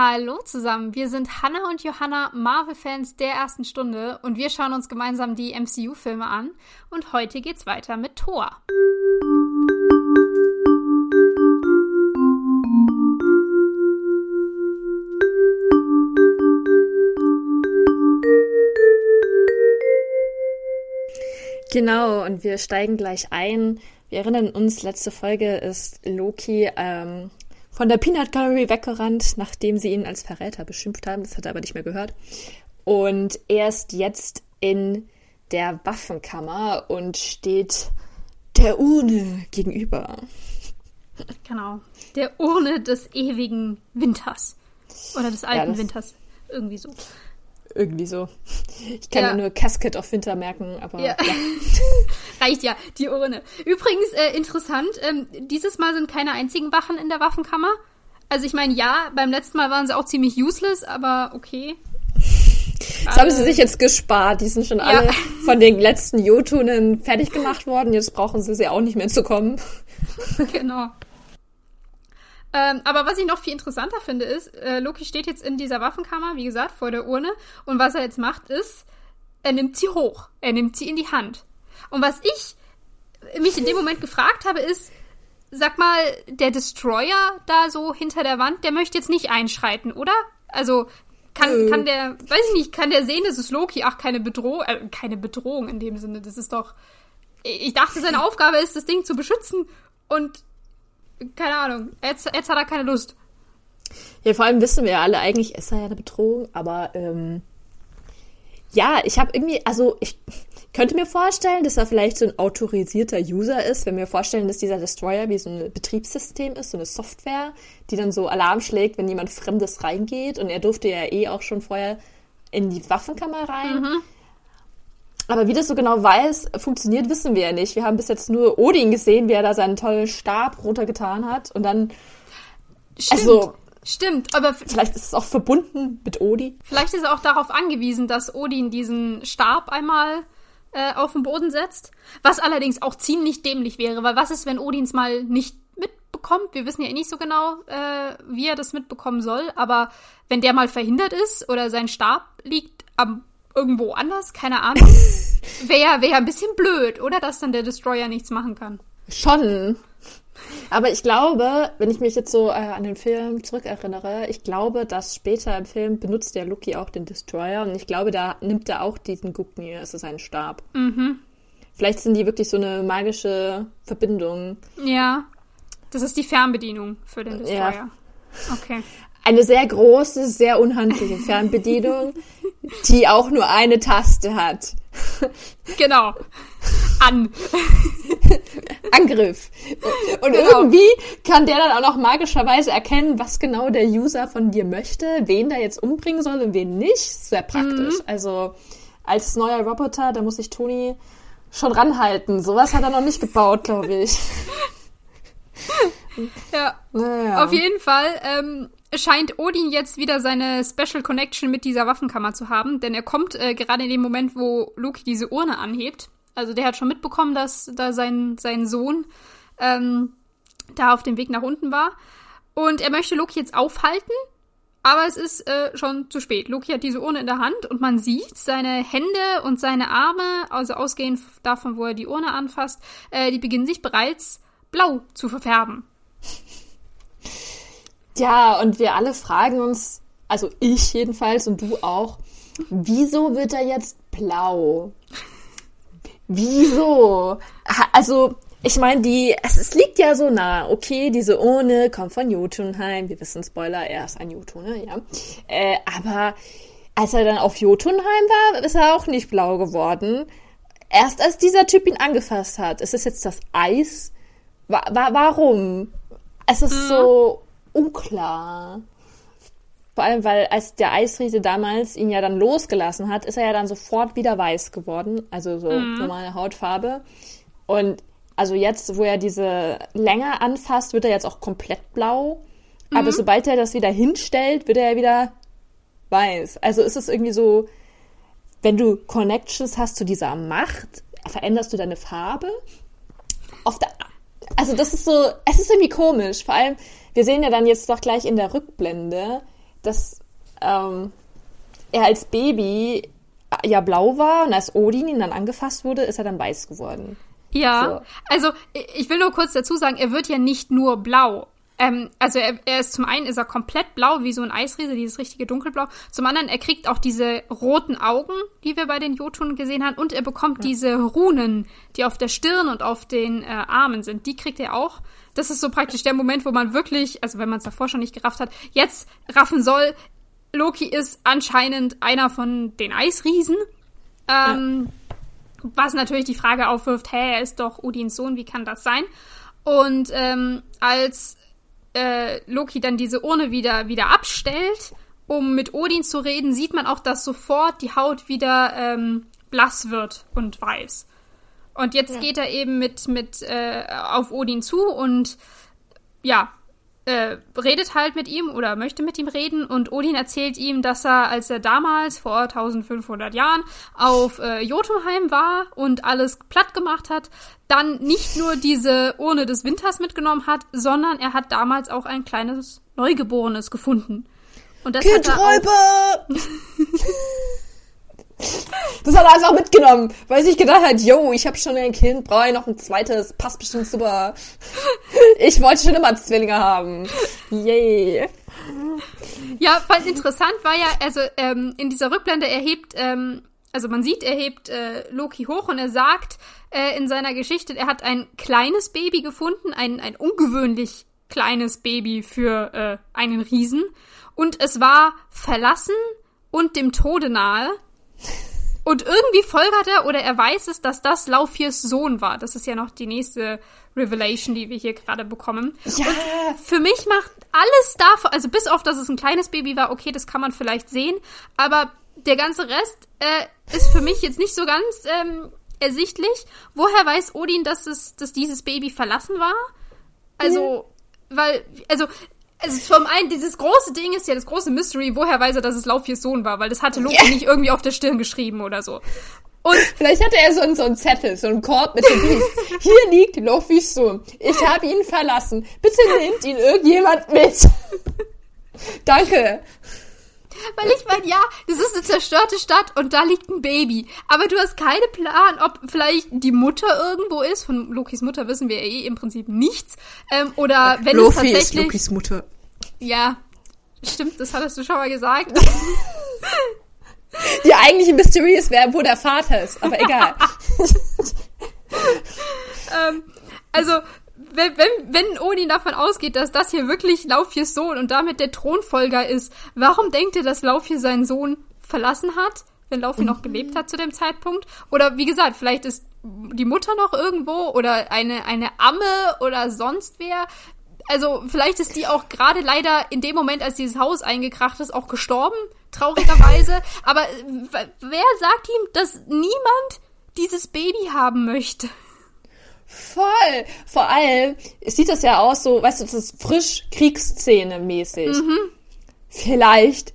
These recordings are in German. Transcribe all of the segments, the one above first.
Hallo zusammen, wir sind Hannah und Johanna, Marvel-Fans der ersten Stunde und wir schauen uns gemeinsam die MCU-Filme an und heute geht's weiter mit Thor. Genau, und wir steigen gleich ein. Wir erinnern uns, letzte Folge ist Loki ähm, von der Peanut Gallery weggerannt, nachdem sie ihn als Verräter beschimpft haben. Das hat er aber nicht mehr gehört. Und er ist jetzt in der Waffenkammer und steht der Urne gegenüber. Genau, der Urne des ewigen Winters. Oder des alten ja, Winters. Irgendwie so. Irgendwie so. Ich kann ja, nur Casket of Winter merken, aber ja. ja. Reicht ja, die Urne. Übrigens, äh, interessant, ähm, dieses Mal sind keine einzigen Wachen in der Waffenkammer. Also ich meine, ja, beim letzten Mal waren sie auch ziemlich useless, aber okay. Das haben sie sich jetzt gespart. Die sind schon alle von den letzten Jotunen fertig gemacht worden. Jetzt brauchen sie sie auch nicht mehr zu kommen. Genau. Ähm, aber was ich noch viel interessanter finde, ist, äh, Loki steht jetzt in dieser Waffenkammer, wie gesagt, vor der Urne. Und was er jetzt macht, ist, er nimmt sie hoch. Er nimmt sie in die Hand. Und was ich mich in dem Moment gefragt habe, ist, sag mal, der Destroyer da so hinter der Wand, der möchte jetzt nicht einschreiten, oder? Also, kann, kann der, weiß ich nicht, kann der sehen, das ist Loki, ach, keine Bedrohung, äh, keine Bedrohung in dem Sinne, das ist doch, ich dachte, seine Aufgabe ist, das Ding zu beschützen und keine Ahnung, jetzt, jetzt hat er keine Lust. Ja, vor allem wissen wir ja alle, eigentlich ist er ja eine Bedrohung, aber ähm, ja, ich habe irgendwie, also ich könnte mir vorstellen, dass er vielleicht so ein autorisierter User ist, wenn wir vorstellen, dass dieser Destroyer wie so ein Betriebssystem ist, so eine Software, die dann so Alarm schlägt, wenn jemand Fremdes reingeht und er durfte ja eh auch schon vorher in die Waffenkammer rein. Mhm. Aber wie das so genau weiß, funktioniert, wissen wir ja nicht. Wir haben bis jetzt nur Odin gesehen, wie er da seinen tollen Stab runtergetan hat und dann. Stimmt. Also, Stimmt, aber vielleicht ist es auch verbunden mit Odin. Vielleicht ist er auch darauf angewiesen, dass Odin diesen Stab einmal äh, auf den Boden setzt. Was allerdings auch ziemlich dämlich wäre, weil was ist, wenn Odins mal nicht mitbekommt? Wir wissen ja eh nicht so genau, äh, wie er das mitbekommen soll, aber wenn der mal verhindert ist oder sein Stab liegt am irgendwo anders, keine Ahnung. Wäre ja wär ein bisschen blöd, oder? Dass dann der Destroyer nichts machen kann. Schon. Aber ich glaube, wenn ich mich jetzt so äh, an den Film zurückerinnere, ich glaube, dass später im Film benutzt der Lucky auch den Destroyer und ich glaube, da nimmt er auch diesen Gucknir, es ist ein Stab. Mhm. Vielleicht sind die wirklich so eine magische Verbindung. Ja. Das ist die Fernbedienung für den Destroyer. Ja. Okay eine sehr große, sehr unhandliche Fernbedienung, die auch nur eine Taste hat. Genau. An. Angriff. Und genau. irgendwie kann der dann auch noch magischerweise erkennen, was genau der User von dir möchte, wen der jetzt umbringen soll und wen nicht. Sehr praktisch. Mhm. Also als neuer Roboter, da muss sich Toni schon ranhalten. Sowas hat er noch nicht gebaut, glaube ich. Ja. Naja. Auf jeden Fall ähm, scheint Odin jetzt wieder seine Special Connection mit dieser Waffenkammer zu haben, denn er kommt äh, gerade in dem Moment, wo Loki diese Urne anhebt. Also der hat schon mitbekommen, dass da sein, sein Sohn ähm, da auf dem Weg nach unten war. Und er möchte Loki jetzt aufhalten, aber es ist äh, schon zu spät. Loki hat diese Urne in der Hand und man sieht seine Hände und seine Arme, also ausgehend davon, wo er die Urne anfasst, äh, die beginnen sich bereits blau zu verfärben. Ja, und wir alle fragen uns, also ich jedenfalls und du auch, wieso wird er jetzt blau? Wieso? Also, ich meine, die, es, es, liegt ja so nah. Okay, diese Urne kommt von Jotunheim. Wir wissen, Spoiler, er ist ein Jotun, ja. Äh, aber als er dann auf Jotunheim war, ist er auch nicht blau geworden. Erst als dieser Typ ihn angefasst hat. Ist es jetzt das Eis? Wa warum? Es ist mhm. so unklar. Vor allem, weil als der Eisriese damals ihn ja dann losgelassen hat, ist er ja dann sofort wieder weiß geworden. Also so mhm. normale Hautfarbe. Und also jetzt, wo er diese länger anfasst, wird er jetzt auch komplett blau. Mhm. Aber sobald er das wieder hinstellt, wird er ja wieder weiß. Also ist es irgendwie so, wenn du Connections hast zu dieser Macht, veränderst du deine Farbe. Auf der, also das ist so, es ist irgendwie komisch. Vor allem, wir sehen ja dann jetzt doch gleich in der Rückblende, dass ähm, er als Baby ja blau war und als Odin ihn dann angefasst wurde, ist er dann weiß geworden. Ja, so. also ich will nur kurz dazu sagen, er wird ja nicht nur blau. Ähm, also er, er ist zum einen ist er komplett blau, wie so ein Eisriese, dieses richtige dunkelblau. Zum anderen, er kriegt auch diese roten Augen, die wir bei den Jotun gesehen haben, und er bekommt ja. diese Runen, die auf der Stirn und auf den äh, Armen sind. Die kriegt er auch. Das ist so praktisch der Moment, wo man wirklich, also wenn man es davor schon nicht gerafft hat, jetzt raffen soll, Loki ist anscheinend einer von den Eisriesen. Ähm, ja. Was natürlich die Frage aufwirft, hä, er ist doch Odins Sohn, wie kann das sein? Und ähm, als äh, Loki dann diese Urne wieder, wieder abstellt, um mit Odin zu reden, sieht man auch, dass sofort die Haut wieder ähm, blass wird und weiß. Und jetzt ja. geht er eben mit, mit äh, auf Odin zu und ja, äh, redet halt mit ihm oder möchte mit ihm reden und Odin erzählt ihm, dass er, als er damals vor 1500 Jahren auf äh, Jotunheim war und alles platt gemacht hat, dann nicht nur diese Urne des Winters mitgenommen hat, sondern er hat damals auch ein kleines Neugeborenes gefunden. Und das Kindräuber! Hat er auch Das hat er einfach mitgenommen, weil sich gedacht hat, yo, ich habe schon ein Kind, brauche ich noch ein zweites, passt bestimmt super. Ich wollte schon immer Zwillinge haben. Yay. Ja, voll interessant war ja, also ähm, in dieser Rückblende erhebt, ähm, also man sieht, er hebt äh, Loki hoch und er sagt äh, in seiner Geschichte, er hat ein kleines Baby gefunden, ein, ein ungewöhnlich kleines Baby für äh, einen Riesen. Und es war verlassen und dem Tode nahe. Und irgendwie folgert er oder er weiß es, dass das Laufiers Sohn war. Das ist ja noch die nächste Revelation, die wir hier gerade bekommen. Ja. Und für mich macht alles davon, also bis auf, dass es ein kleines Baby war, okay, das kann man vielleicht sehen, aber der ganze Rest äh, ist für mich jetzt nicht so ganz ähm, ersichtlich. Woher weiß Odin, dass es, dass dieses Baby verlassen war? Also, mhm. weil, also also zum einen, dieses große Ding ist ja das große Mystery, woher weiß er, dass es Laufis Sohn war, weil das hatte Loki yeah. nicht irgendwie auf der Stirn geschrieben oder so. Und vielleicht hatte er so einen, so einen Zettel, so einen Korb mit dem Brief. Hier liegt Lofis Sohn. Ich habe ihn verlassen. Bitte nehmt ihn irgendjemand mit. Danke. Weil ich meine, ja, das ist eine zerstörte Stadt und da liegt ein Baby. Aber du hast keinen Plan, ob vielleicht die Mutter irgendwo ist. Von Lokis Mutter wissen wir eh im Prinzip nichts. Ähm, oder wenn Lofi es tatsächlich. Ist Lokis Mutter. Ja, stimmt, das hattest du schon mal gesagt. Die eigentliche Mystery ist, wer, wo der Vater ist, aber egal. ähm, also, wenn, wenn, wenn Odin davon ausgeht, dass das hier wirklich Laufhirs Sohn und damit der Thronfolger ist, warum denkt ihr, dass Laufhir seinen Sohn verlassen hat, wenn Laufhir mhm. noch gelebt hat zu dem Zeitpunkt? Oder wie gesagt, vielleicht ist die Mutter noch irgendwo oder eine, eine Amme oder sonst wer. Also vielleicht ist die auch gerade leider in dem Moment, als dieses Haus eingekracht ist, auch gestorben, traurigerweise. Aber wer sagt ihm, dass niemand dieses Baby haben möchte? Voll. Vor allem sieht das ja aus so, weißt du, das ist frisch Kriegsszene mäßig. Mhm. Vielleicht,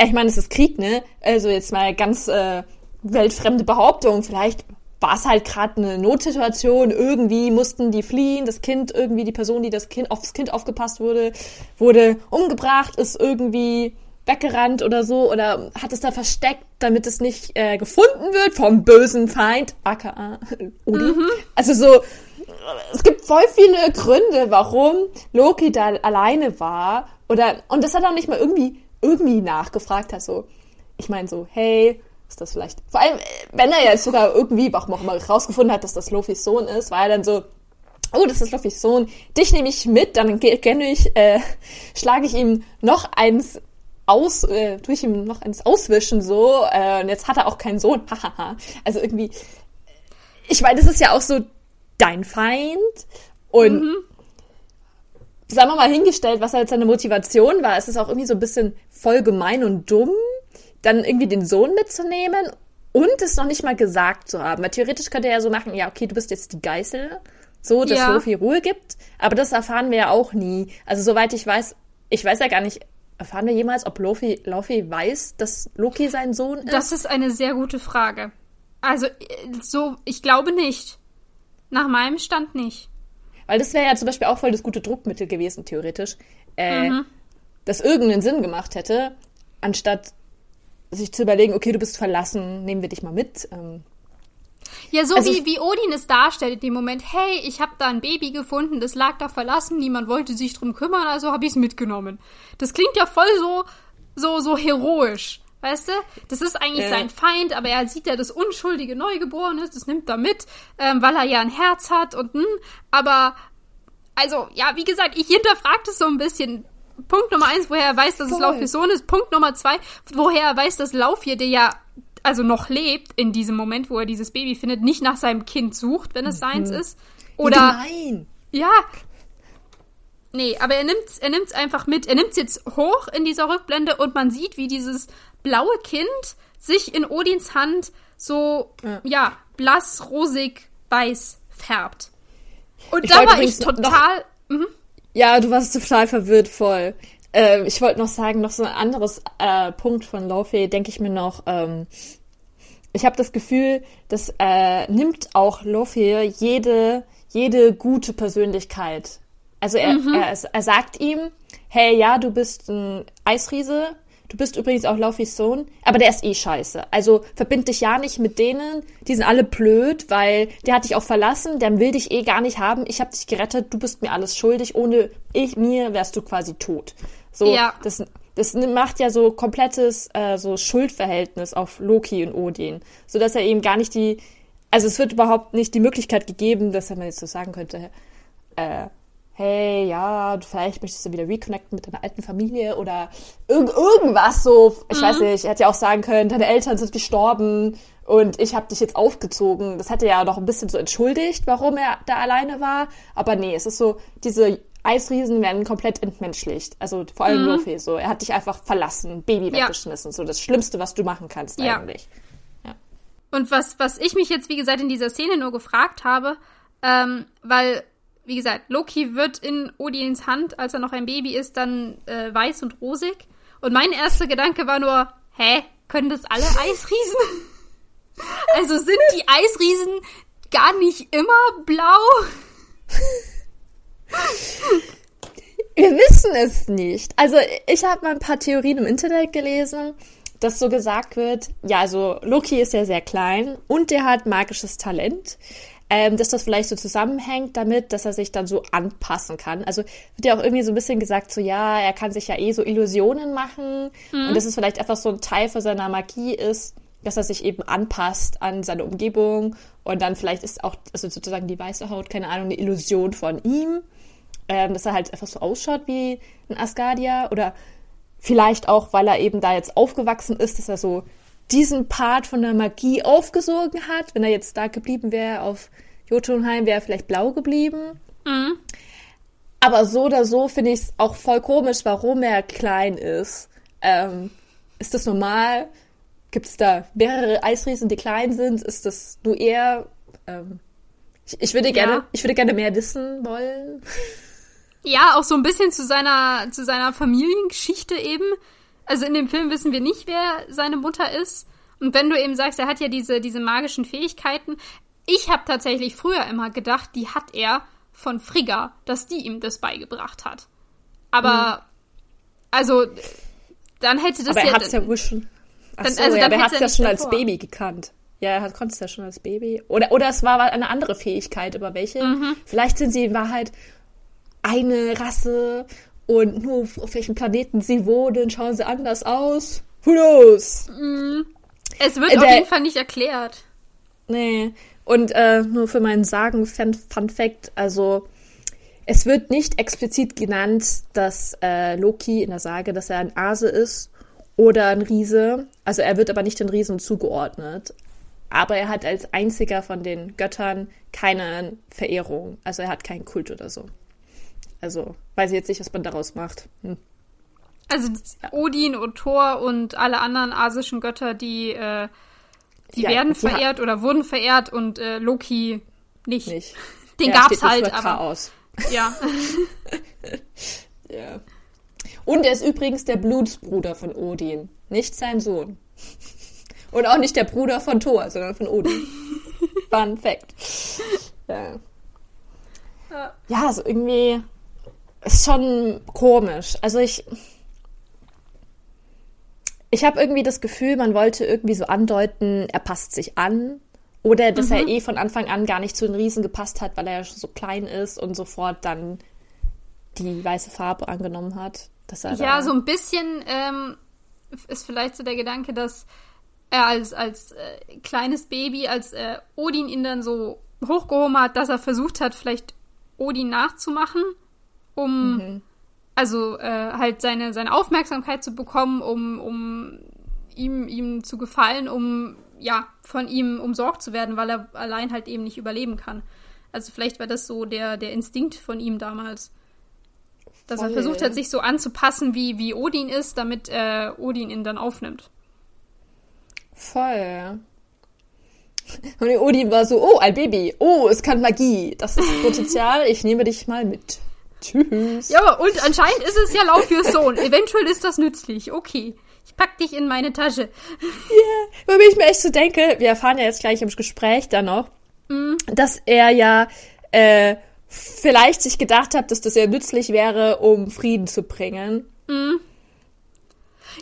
ich meine, es ist Krieg, ne? Also jetzt mal ganz äh, weltfremde Behauptung. Vielleicht war es halt gerade eine Notsituation. Irgendwie mussten die fliehen. Das Kind, irgendwie die Person, die das Kind aufs Kind aufgepasst wurde, wurde umgebracht, ist irgendwie weggerannt oder so oder hat es da versteckt, damit es nicht äh, gefunden wird vom bösen Feind, aka Udi. Mhm. Also so, es gibt voll viele Gründe, warum Loki da alleine war oder und das hat auch nicht mal irgendwie irgendwie nachgefragt hat so. Ich meine so, hey, ist das vielleicht vor allem wenn er jetzt sogar irgendwie auch mal rausgefunden hat, dass das Lofis Sohn ist, war er dann so Oh, das ist Lofis Sohn. Dich nehme ich mit, dann kenne ich, äh, schlage ich ihm noch eins aus, äh, tue ich ihm noch eins auswischen so. Äh, und jetzt hat er auch keinen Sohn. also irgendwie, ich meine, das ist ja auch so dein Feind und mhm. sagen wir mal hingestellt, was halt seine Motivation war. Es ist auch irgendwie so ein bisschen voll gemein und dumm, dann irgendwie den Sohn mitzunehmen und es noch nicht mal gesagt zu haben. Weil theoretisch könnte er ja so machen, ja, okay, du bist jetzt die Geißel, so, dass ja. Lofi Ruhe gibt. Aber das erfahren wir ja auch nie. Also soweit ich weiß, ich weiß ja gar nicht, Erfahren wir jemals, ob Loki, Loki weiß, dass Loki sein Sohn ist? Das ist eine sehr gute Frage. Also, so, ich glaube nicht. Nach meinem Stand nicht. Weil das wäre ja zum Beispiel auch voll das gute Druckmittel gewesen, theoretisch. Äh, mhm. das irgendeinen Sinn gemacht hätte, anstatt sich zu überlegen, okay, du bist verlassen, nehmen wir dich mal mit. Ähm, ja, so also, wie, wie Odin es darstellt in dem Moment, hey, ich habe da ein Baby gefunden, das lag da verlassen, niemand wollte sich drum kümmern, also habe ich es mitgenommen. Das klingt ja voll so, so, so heroisch. Weißt du? Das ist eigentlich äh. sein Feind, aber er sieht ja das unschuldige Neugeborene, das nimmt er mit, ähm, weil er ja ein Herz hat und hm, aber also, ja, wie gesagt, ich hinterfrage das so ein bisschen. Punkt Nummer eins, woher er weiß, dass Voll. es Laufhier Sohn ist. Punkt Nummer zwei, woher er weiß, dass Laufhier, der ja also noch lebt in diesem Moment, wo er dieses Baby findet, nicht nach seinem Kind sucht, wenn es mhm. seins ist. Oder. Nein! Ja. Nee, aber er nimmt er nimmt's einfach mit. Er nimmt es jetzt hoch in dieser Rückblende und man sieht, wie dieses blaue Kind sich in Odins Hand so, ja, ja blass, rosig, weiß färbt. Und ich da war ich total. Noch, mhm. Ja, du warst total verwirrt voll. Ähm, ich wollte noch sagen, noch so ein anderes äh, Punkt von Laufey, denke ich mir noch. Ähm, ich habe das Gefühl, das äh, nimmt auch Laufey jede, jede gute Persönlichkeit. Also er, mhm. er, er sagt ihm, hey, ja, du bist ein Eisriese, Du bist übrigens auch Laufys Sohn, aber der ist eh scheiße. Also verbind dich ja nicht mit denen, die sind alle blöd, weil der hat dich auch verlassen, der will dich eh gar nicht haben. Ich habe dich gerettet, du bist mir alles schuldig. Ohne ich mir wärst du quasi tot. So, ja. das, das macht ja so komplettes äh, so Schuldverhältnis auf Loki und Odin, so dass er eben gar nicht die, also es wird überhaupt nicht die Möglichkeit gegeben, dass er mal jetzt so sagen könnte, äh, hey, ja, vielleicht möchtest du wieder reconnecten mit deiner alten Familie oder irg irgendwas so. Ich mhm. weiß nicht, er hätte ja auch sagen können, deine Eltern sind gestorben und ich habe dich jetzt aufgezogen. Das hätte ja noch ein bisschen so entschuldigt, warum er da alleine war. Aber nee, es ist so, diese Eisriesen werden komplett entmenschlicht. Also vor allem mhm. Luffy so. Er hat dich einfach verlassen, Baby ja. weggeschmissen. So das Schlimmste, was du machen kannst ja. eigentlich. Ja. Und was, was ich mich jetzt, wie gesagt, in dieser Szene nur gefragt habe, ähm, weil wie gesagt, Loki wird in Odins Hand, als er noch ein Baby ist, dann äh, weiß und rosig. Und mein erster Gedanke war nur, hä, können das alle Eisriesen? also sind die Eisriesen gar nicht immer blau? Wir wissen es nicht. Also ich habe mal ein paar Theorien im Internet gelesen, dass so gesagt wird, ja, also Loki ist ja sehr klein und der hat magisches Talent ähm, dass das vielleicht so zusammenhängt damit, dass er sich dann so anpassen kann. Also wird ja auch irgendwie so ein bisschen gesagt, so ja, er kann sich ja eh so Illusionen machen mhm. und dass es vielleicht einfach so ein Teil von seiner Magie ist, dass er sich eben anpasst an seine Umgebung und dann vielleicht ist auch also sozusagen die weiße Haut, keine Ahnung, eine Illusion von ihm, ähm, dass er halt einfach so ausschaut wie ein Asgardia oder vielleicht auch, weil er eben da jetzt aufgewachsen ist, dass er so diesen Part von der Magie aufgesogen hat. Wenn er jetzt da geblieben wäre auf Jotunheim, wäre er vielleicht blau geblieben. Mhm. Aber so oder so finde ich es auch voll komisch, warum er klein ist. Ähm, ist das normal? Gibt es da mehrere Eisriesen, die klein sind? Ist das nur er? Ähm, ich, ich, würde gerne, ja. ich würde gerne mehr wissen wollen. Ja, auch so ein bisschen zu seiner, zu seiner Familiengeschichte eben. Also in dem Film wissen wir nicht, wer seine Mutter ist. Und wenn du eben sagst, er hat ja diese, diese magischen Fähigkeiten. Ich habe tatsächlich früher immer gedacht, die hat er von Frigga, dass die ihm das beigebracht hat. Aber, mhm. also, dann hätte das Aber er ja. Hat's ja wohl schon. Dann, so, also, ja, dann er hat es ja schon davor. als Baby gekannt. Ja, er konnte es ja schon als Baby. Oder, oder es war eine andere Fähigkeit, über welche. Mhm. Vielleicht sind sie in Wahrheit eine Rasse und nur auf welchem Planeten sie wohnen, schauen sie anders aus. Who knows? Mm. Es wird äh, auf jeden Fall nicht erklärt. Nee. Und äh, nur für meinen Sagen Fun, Fun Fact, also es wird nicht explizit genannt, dass äh, Loki in der Sage, dass er ein Ase ist oder ein Riese. Also er wird aber nicht den Riesen zugeordnet. Aber er hat als einziger von den Göttern keine Verehrung. Also er hat keinen Kult oder so. Also weiß ich jetzt nicht, was man daraus macht. Hm. Also Odin und Thor und alle anderen asischen Götter, die, äh, die ja, werden verehrt oder wurden verehrt und äh, Loki nicht. nicht. Den ja, gab's halt, aber. Chaos. Ja. ja. Und er ist übrigens der Blutsbruder von Odin, nicht sein Sohn. Und auch nicht der Bruder von Thor, sondern von Odin. Fun Fact. Ja. Ja, also irgendwie ist schon komisch. Also ich, ich habe irgendwie das Gefühl, man wollte irgendwie so andeuten, er passt sich an. Oder dass mhm. er eh von Anfang an gar nicht zu den Riesen gepasst hat, weil er ja schon so klein ist und sofort dann die weiße Farbe angenommen hat. ja, so ein bisschen ähm, ist vielleicht so der Gedanke, dass er als, als äh, kleines Baby, als äh, Odin ihn dann so hochgehoben hat, dass er versucht hat, vielleicht Odin nachzumachen, um mhm. also äh, halt seine, seine Aufmerksamkeit zu bekommen, um, um ihm, ihm zu gefallen, um ja, von ihm umsorgt zu werden, weil er allein halt eben nicht überleben kann. Also vielleicht war das so der, der Instinkt von ihm damals. Dass Voll. er versucht hat, sich so anzupassen, wie, wie Odin ist, damit äh, Odin ihn dann aufnimmt. Voll. Und Odin war so, oh, ein Baby. Oh, es kann Magie. Das ist Potenzial. Ich nehme dich mal mit. Tschüss. Ja, und anscheinend ist es ja laut für Sohn. Eventuell ist das nützlich. Okay. Ich pack dich in meine Tasche. Ja, yeah. wobei ich mir echt so denke, wir erfahren ja jetzt gleich im Gespräch dann noch, mm. dass er ja äh, vielleicht sich gedacht hat, dass das ja nützlich wäre, um Frieden zu bringen. Mm.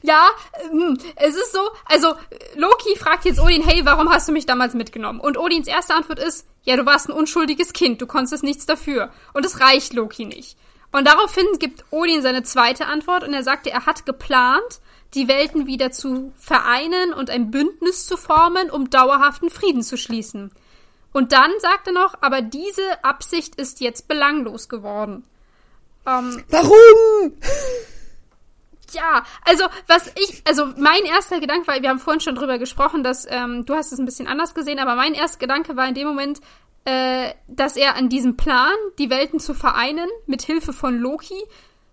Ja, ähm, es ist so, also Loki fragt jetzt Odin, hey, warum hast du mich damals mitgenommen? Und Odins erste Antwort ist, ja, du warst ein unschuldiges Kind, du konntest nichts dafür. Und es reicht Loki nicht. Und daraufhin gibt Odin seine zweite Antwort und er sagte, er hat geplant, die Welten wieder zu vereinen und ein Bündnis zu formen, um dauerhaften Frieden zu schließen. Und dann sagt er noch, aber diese Absicht ist jetzt belanglos geworden. Ähm, Warum? Ja, also was ich, also mein erster Gedanke war, wir haben vorhin schon drüber gesprochen, dass ähm, du hast es ein bisschen anders gesehen, aber mein erster Gedanke war in dem Moment, äh, dass er an diesem Plan, die Welten zu vereinen, mit Hilfe von Loki,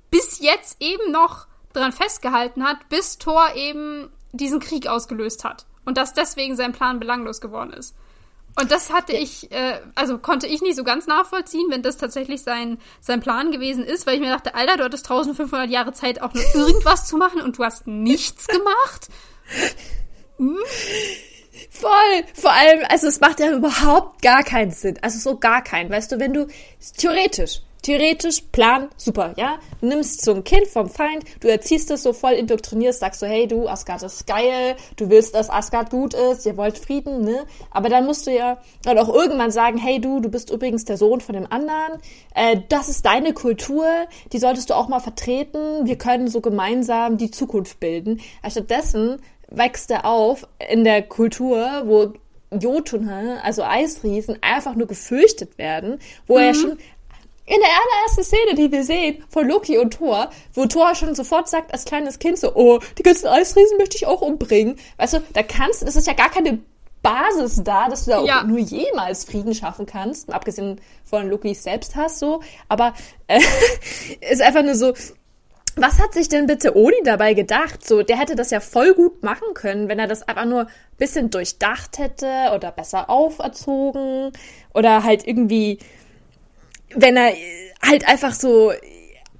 bis jetzt eben noch dran festgehalten hat, bis Thor eben diesen Krieg ausgelöst hat. Und dass deswegen sein Plan belanglos geworden ist. Und das hatte ich, äh, also konnte ich nicht so ganz nachvollziehen, wenn das tatsächlich sein, sein Plan gewesen ist, weil ich mir dachte, Alter, du hattest 1500 Jahre Zeit, auch nur irgendwas zu machen und du hast nichts gemacht. Hm? Voll. Vor allem, also es macht ja überhaupt gar keinen Sinn. Also so gar keinen. Weißt du, wenn du theoretisch, theoretisch, Plan, super, ja? Du nimmst so ein Kind vom Feind, du erziehst es so voll, indoktrinierst, sagst so, hey, du, Asgard ist geil, du willst, dass Asgard gut ist, ihr wollt Frieden, ne? Aber dann musst du ja dann auch irgendwann sagen, hey, du, du bist übrigens der Sohn von dem anderen, äh, das ist deine Kultur, die solltest du auch mal vertreten, wir können so gemeinsam die Zukunft bilden. Stattdessen wächst er auf in der Kultur, wo Jotun, also Eisriesen, einfach nur gefürchtet werden, wo mhm. er schon in der allerersten Szene, die wir sehen, von Loki und Thor, wo Thor schon sofort sagt, als kleines Kind so, oh, die ganzen Eisriesen möchte ich auch umbringen. Weißt du, da kannst, es ist ja gar keine Basis da, dass du da ja. auch nur jemals Frieden schaffen kannst, abgesehen von Lokis Selbsthass so, aber äh, ist einfach nur so, was hat sich denn bitte Odin dabei gedacht? So, der hätte das ja voll gut machen können, wenn er das einfach nur bisschen durchdacht hätte oder besser auferzogen oder halt irgendwie wenn er halt einfach so,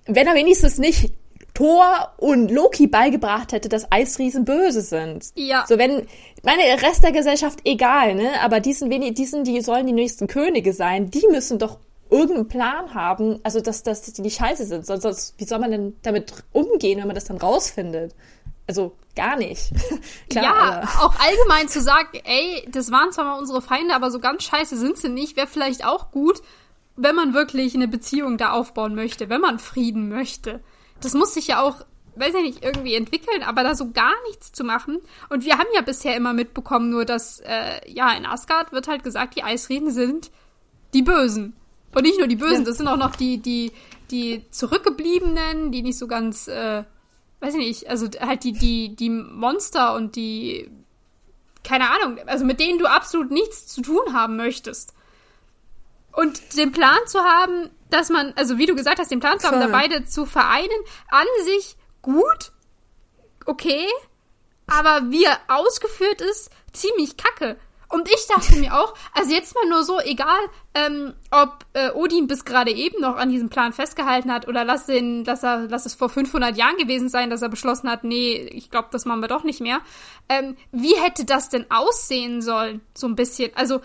wenn er wenigstens nicht Thor und Loki beigebracht hätte, dass Eisriesen böse sind. Ja. So wenn meine Rest der Gesellschaft egal, ne, aber diesen wenig diesen die sollen die nächsten Könige sein, die müssen doch irgendeinen Plan haben, also dass dass, die die Scheiße sind, sonst, sonst wie soll man denn damit umgehen, wenn man das dann rausfindet? Also gar nicht. Klar, ja, aber. auch allgemein zu sagen, ey, das waren zwar mal unsere Feinde, aber so ganz scheiße sind sie nicht, wäre vielleicht auch gut wenn man wirklich eine Beziehung da aufbauen möchte, wenn man Frieden möchte. Das muss sich ja auch, weiß ich nicht, irgendwie entwickeln, aber da so gar nichts zu machen. Und wir haben ja bisher immer mitbekommen, nur dass, äh, ja, in Asgard wird halt gesagt, die Eisrieden sind die Bösen. Und nicht nur die Bösen, ja. das sind auch noch die, die, die Zurückgebliebenen, die nicht so ganz, äh, weiß ich nicht, also halt die, die, die Monster und die, keine Ahnung, also mit denen du absolut nichts zu tun haben möchtest. Und den Plan zu haben, dass man, also wie du gesagt hast, den Plan zu haben, da beide zu vereinen, an sich gut, okay, aber wie er ausgeführt ist, ziemlich kacke. Und ich dachte mir auch, also jetzt mal nur so, egal, ähm, ob äh, Odin bis gerade eben noch an diesem Plan festgehalten hat oder lass, den, lass, er, lass es vor 500 Jahren gewesen sein, dass er beschlossen hat, nee, ich glaube, das machen wir doch nicht mehr. Ähm, wie hätte das denn aussehen sollen? So ein bisschen. Also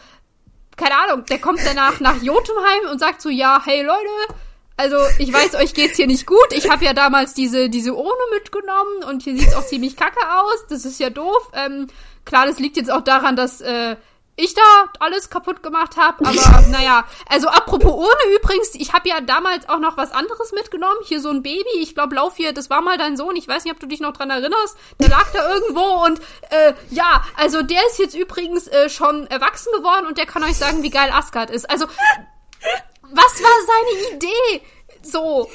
keine Ahnung, der kommt danach nach Jotunheim und sagt so, ja, hey Leute, Also, ich weiß, euch geht's hier nicht gut. Ich habe ja damals diese, diese Urne mitgenommen und hier sieht's auch ziemlich kacke aus. Das ist ja doof. Ähm, klar, das liegt jetzt auch daran, dass äh, ich da alles kaputt gemacht habe. Aber naja, also apropos Urne übrigens, ich habe ja damals auch noch was anderes mitgenommen. Hier so ein Baby, ich glaube, Lauf hier, das war mal dein Sohn. Ich weiß nicht, ob du dich noch dran erinnerst. Der lag da irgendwo und äh, ja, also der ist jetzt übrigens äh, schon erwachsen geworden und der kann euch sagen, wie geil Asgard ist. Also was war seine Idee? So.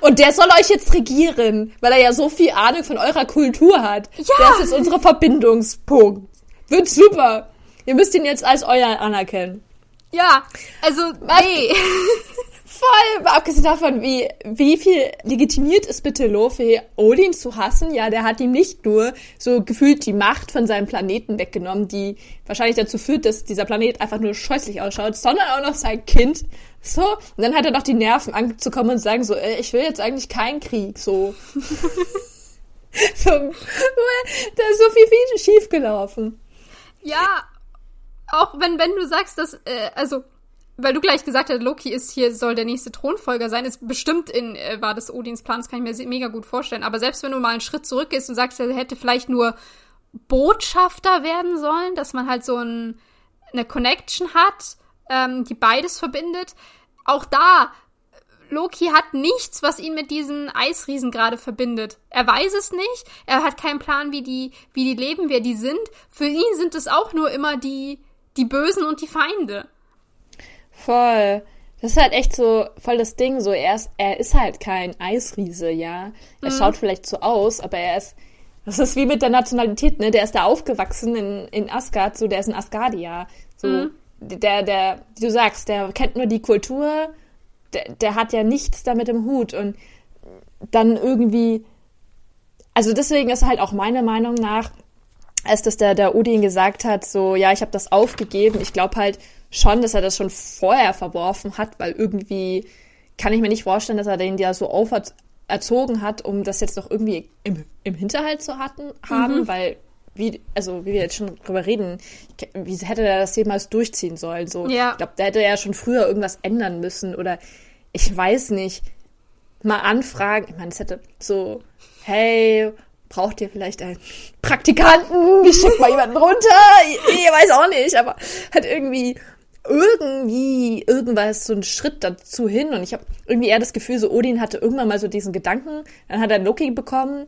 Und der soll euch jetzt regieren, weil er ja so viel Ahnung von eurer Kultur hat. Ja. Das ist unser Verbindungspunkt. Wird super. Ihr müsst ihn jetzt als euer anerkennen. Ja, also, nee. Voll, abgesehen davon, wie, wie viel legitimiert ist bitte Lofi, Odin zu hassen? Ja, der hat ihm nicht nur so gefühlt die Macht von seinem Planeten weggenommen, die wahrscheinlich dazu führt, dass dieser Planet einfach nur scheußlich ausschaut, sondern auch noch sein Kind. So, und dann hat er noch die Nerven anzukommen und sagen so, ey, ich will jetzt eigentlich keinen Krieg, so. so da ist so viel, viel schief gelaufen. Ja, auch wenn, wenn du sagst, dass, äh, also, weil du gleich gesagt hast, Loki ist hier, soll der nächste Thronfolger sein, ist bestimmt in, äh, war das Odins Plan, das kann ich mir mega gut vorstellen. Aber selbst wenn du mal einen Schritt zurückgehst und sagst, er hätte vielleicht nur Botschafter werden sollen, dass man halt so ein, eine Connection hat, ähm, die beides verbindet. Auch da, Loki hat nichts, was ihn mit diesen Eisriesen gerade verbindet. Er weiß es nicht. Er hat keinen Plan, wie die, wie die leben, wer die sind. Für ihn sind es auch nur immer die, die Bösen und die Feinde. Voll. Das ist halt echt so voll das Ding. So, er ist, er ist halt kein Eisriese, ja. Er mhm. schaut vielleicht so aus, aber er ist. Das ist wie mit der Nationalität, ne? Der ist da aufgewachsen in, in Asgard, so der ist ein Asgardier. So, mhm. der, der, du sagst, der kennt nur die Kultur, der, der hat ja nichts damit im Hut und dann irgendwie. Also deswegen ist halt auch meiner Meinung nach, als dass der, der Odin gesagt hat, so, ja, ich habe das aufgegeben, ich glaube halt schon, dass er das schon vorher verworfen hat, weil irgendwie kann ich mir nicht vorstellen, dass er den ja so auferzogen hat, um das jetzt noch irgendwie im, im Hinterhalt zu hatten, haben, mhm. weil wie, also wie wir jetzt schon drüber reden, wie hätte er das jemals durchziehen sollen? So, ja. ich glaube, da hätte er ja schon früher irgendwas ändern müssen oder ich weiß nicht, mal anfragen. Ich meine, es hätte so, hey, braucht ihr vielleicht einen Praktikanten? Ich schick mal jemanden runter. Ich, ich weiß auch nicht, aber hat irgendwie irgendwie irgendwas so einen Schritt dazu hin und ich habe irgendwie eher das Gefühl, so Odin hatte irgendwann mal so diesen Gedanken, dann hat er Loki bekommen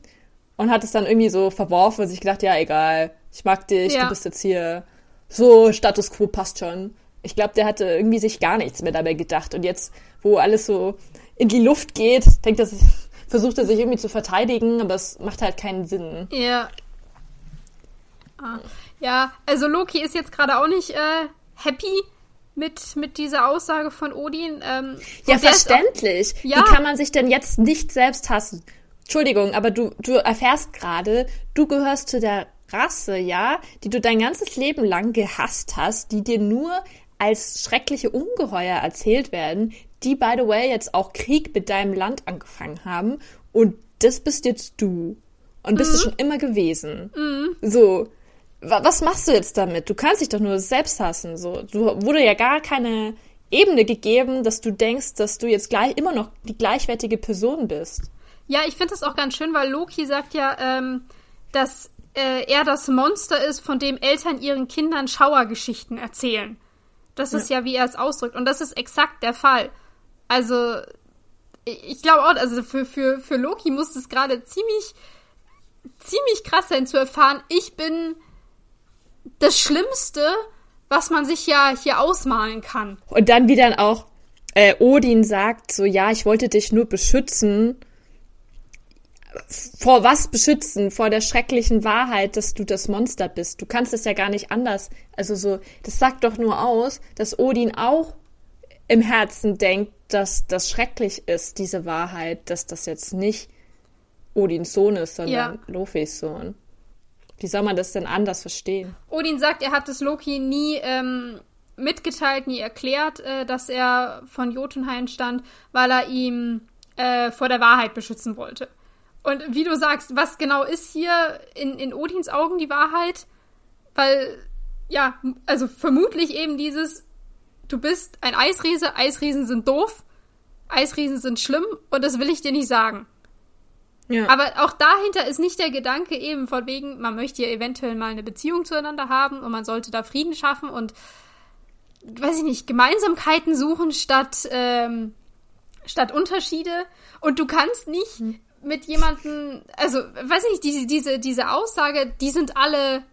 und hat es dann irgendwie so verworfen und sich gedacht, ja egal, ich mag dich, ja. du bist jetzt hier so Status Quo passt schon. Ich glaube, der hatte irgendwie sich gar nichts mehr dabei gedacht und jetzt, wo alles so in die Luft geht, denkt er sich, versucht er sich irgendwie zu verteidigen, aber es macht halt keinen Sinn. Ja. Ah. Ja, also Loki ist jetzt gerade auch nicht äh, happy mit, mit dieser Aussage von Odin. Ähm, ja, verständlich. Auch, ja. Wie kann man sich denn jetzt nicht selbst hassen? Entschuldigung, aber du, du erfährst gerade, du gehörst zu der Rasse, ja, die du dein ganzes Leben lang gehasst hast, die dir nur als schreckliche Ungeheuer erzählt werden, die, by the way, jetzt auch Krieg mit deinem Land angefangen haben. Und das bist jetzt du. Und bist mhm. du schon immer gewesen. Mhm. So. Was machst du jetzt damit? Du kannst dich doch nur selbst hassen. So. Du wurde ja gar keine Ebene gegeben, dass du denkst, dass du jetzt gleich immer noch die gleichwertige Person bist. Ja, ich finde das auch ganz schön, weil Loki sagt ja, ähm, dass äh, er das Monster ist, von dem Eltern ihren Kindern Schauergeschichten erzählen. Das ja. ist ja, wie er es ausdrückt. Und das ist exakt der Fall. Also, ich glaube auch, also für, für, für Loki muss es gerade ziemlich, ziemlich krass sein zu erfahren, ich bin das Schlimmste, was man sich ja hier ausmalen kann. Und dann, wie dann auch äh, Odin sagt, so, ja, ich wollte dich nur beschützen. Vor was beschützen? Vor der schrecklichen Wahrheit, dass du das Monster bist. Du kannst es ja gar nicht anders. Also so, das sagt doch nur aus, dass Odin auch im Herzen denkt, dass das schrecklich ist, diese Wahrheit, dass das jetzt nicht Odins Sohn ist, sondern ja. Lofes Sohn. Wie soll man das denn anders verstehen? Odin sagt, er hat es Loki nie ähm, mitgeteilt, nie erklärt, äh, dass er von Jotunheim stand, weil er ihm äh, vor der Wahrheit beschützen wollte. Und wie du sagst, was genau ist hier in, in Odins Augen die Wahrheit? Weil, ja, also vermutlich eben dieses, du bist ein Eisriese, Eisriesen sind doof. Eisriesen sind schlimm und das will ich dir nicht sagen. Ja. Aber auch dahinter ist nicht der Gedanke eben von wegen, man möchte ja eventuell mal eine Beziehung zueinander haben und man sollte da Frieden schaffen und, weiß ich nicht, Gemeinsamkeiten suchen statt, ähm, statt Unterschiede. Und du kannst nicht Hm. mit jemandem, also, weiß ich nicht, diese, diese, diese Aussage, die sind alle,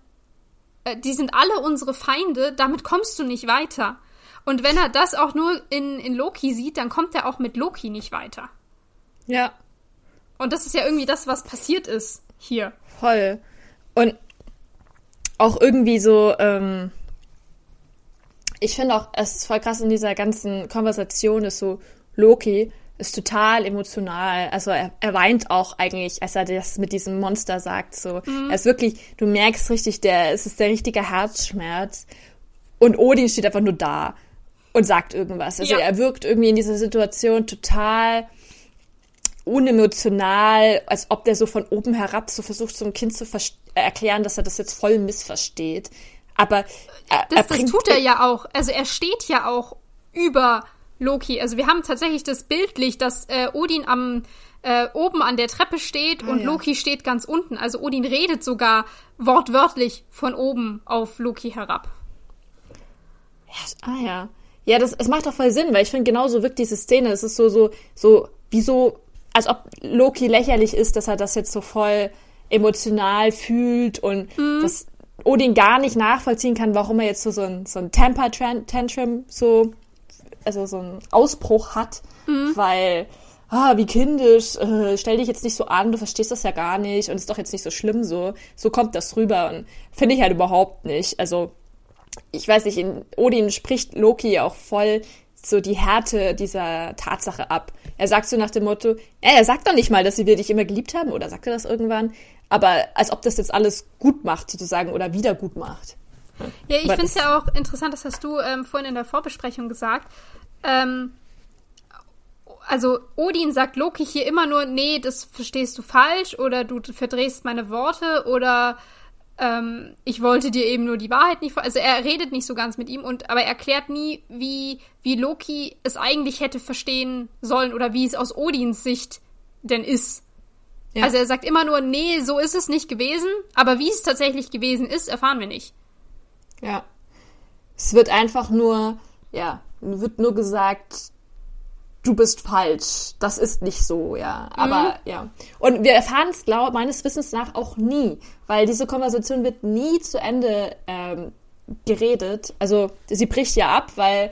äh, die sind alle unsere Feinde, damit kommst du nicht weiter. Und wenn er das auch nur in, in Loki sieht, dann kommt er auch mit Loki nicht weiter. ja. Und das ist ja irgendwie das, was passiert ist hier. Voll. Und auch irgendwie so, ähm, ich finde auch, es ist voll krass in dieser ganzen Konversation, ist so, Loki ist total emotional. Also er, er weint auch eigentlich, als er das mit diesem Monster sagt. So, er ist wirklich, du merkst richtig, der, es ist der richtige Herzschmerz. Und Odin steht einfach nur da und sagt irgendwas. Also Ja. er wirkt irgendwie in dieser Situation total unemotional, als ob der so von oben herab so versucht, so ein Kind zu äh, erklären, dass er das jetzt voll missversteht. Aber er, er Das, das bringt tut er ja auch. Also er steht ja auch über Loki. Also wir haben tatsächlich das bildlich, dass äh, Odin am äh, oben an der Treppe steht und ja. Loki steht ganz unten. Also Odin redet sogar wortwörtlich von oben auf Loki herab. Ah ja. Ja, das, es macht doch voll Sinn, weil ich finde, genauso wirkt diese Szene. Es ist so, so, so, wie so, als ob Loki lächerlich ist, dass er das jetzt so voll emotional fühlt und dass Odin gar nicht nachvollziehen kann, warum er jetzt so, so ein, so ein Temper-Tantrum so, also so ein Ausbruch hat, weil, ah, wie kindisch, äh, stell dich jetzt nicht so an, du verstehst das ja gar nicht und ist doch jetzt nicht so schlimm so. So kommt das rüber und finde ich halt überhaupt nicht. Also, ich weiß nicht, in Odin spricht Loki auch voll so die Härte dieser Tatsache ab. Er sagt so nach dem Motto, er sagt doch nicht mal, dass sie wir dich immer geliebt haben, oder sagt er das irgendwann? Aber als ob das jetzt alles gut macht, sozusagen, oder wieder gut macht. Ja, ich finde es ja auch interessant, das hast du ähm, vorhin in der Vorbesprechung gesagt. Ähm, also Odin sagt Loki hier immer nur, nee, das verstehst du falsch oder du verdrehst meine Worte oder ähm, ich wollte dir eben nur die Wahrheit nicht vor. Also er redet nicht so ganz mit ihm und aber er erklärt nie, wie, wie Loki es eigentlich hätte verstehen sollen oder wie es aus Odins Sicht denn ist. Ja. Also er sagt immer nur, nee, so ist es nicht gewesen, aber wie es tatsächlich gewesen ist, erfahren wir nicht. Ja. Es wird einfach nur, ja, wird nur gesagt, du bist falsch. Das ist nicht so, ja. Aber ja. Und wir erfahren es, glaub, meines Wissens nach auch nie, weil diese Konversation wird nie zu Ende ähm, geredet. Also sie bricht ja ab, weil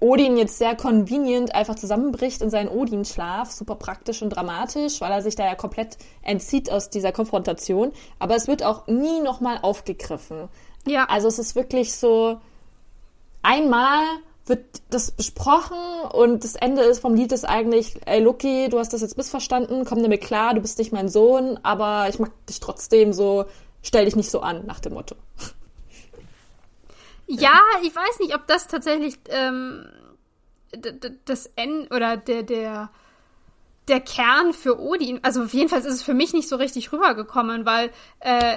Odin jetzt sehr convenient einfach zusammenbricht in seinen Odin-Schlaf. Super praktisch und dramatisch, weil er sich da ja komplett entzieht aus dieser Konfrontation. Aber es wird auch nie nochmal aufgegriffen. Ja. Also es ist wirklich so, einmal wird das besprochen und das Ende ist vom Lied ist eigentlich, ey Loki, du hast das jetzt missverstanden, komm damit klar, du bist nicht mein Sohn, aber ich mag dich trotzdem so, stell dich nicht so an, nach dem Motto. Ja, ich weiß nicht, ob das tatsächlich ähm, das N oder der, der, der Kern für Odin, also jedenfalls ist es für mich nicht so richtig rübergekommen, weil äh,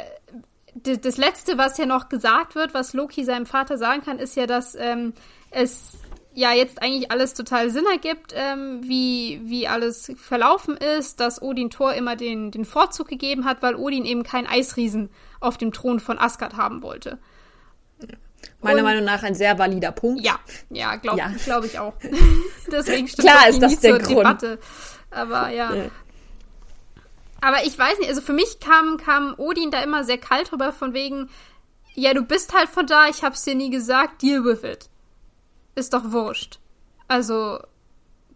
das Letzte, was ja noch gesagt wird, was Loki seinem Vater sagen kann, ist ja, dass ähm, es ja jetzt eigentlich alles total Sinn ergibt, ähm, wie, wie alles verlaufen ist, dass Odin Thor immer den, den Vorzug gegeben hat, weil Odin eben keinen Eisriesen auf dem Thron von Asgard haben wollte. Meiner Und- Meinung nach ein sehr valider Punkt. Ja, ja, glaube Ja. glaub ich auch. Deswegen stimmt Klar ist das der zur Grund. Debatte. Aber ja. Ja. Aber ich weiß nicht, also für mich kam, kam Odin da immer sehr kalt rüber, von wegen, ja, du bist halt von da, ich hab's dir nie gesagt, deal with it. Ist doch wurscht. Also,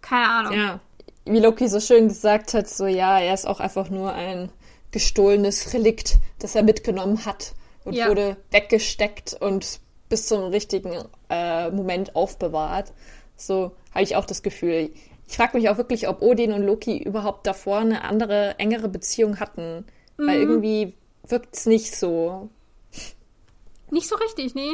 keine Ahnung. Ja. Wie Loki so schön gesagt hat, so ja, er ist auch einfach nur ein gestohlenes Relikt, das er mitgenommen hat und Ja. wurde weggesteckt und bis zum richtigen äh, Moment aufbewahrt. So habe ich auch das Gefühl. Ich frage mich auch wirklich, ob Odin und Loki überhaupt davor eine andere, engere Beziehung hatten. Weil irgendwie wirkt's nicht so. Nicht so richtig, nee.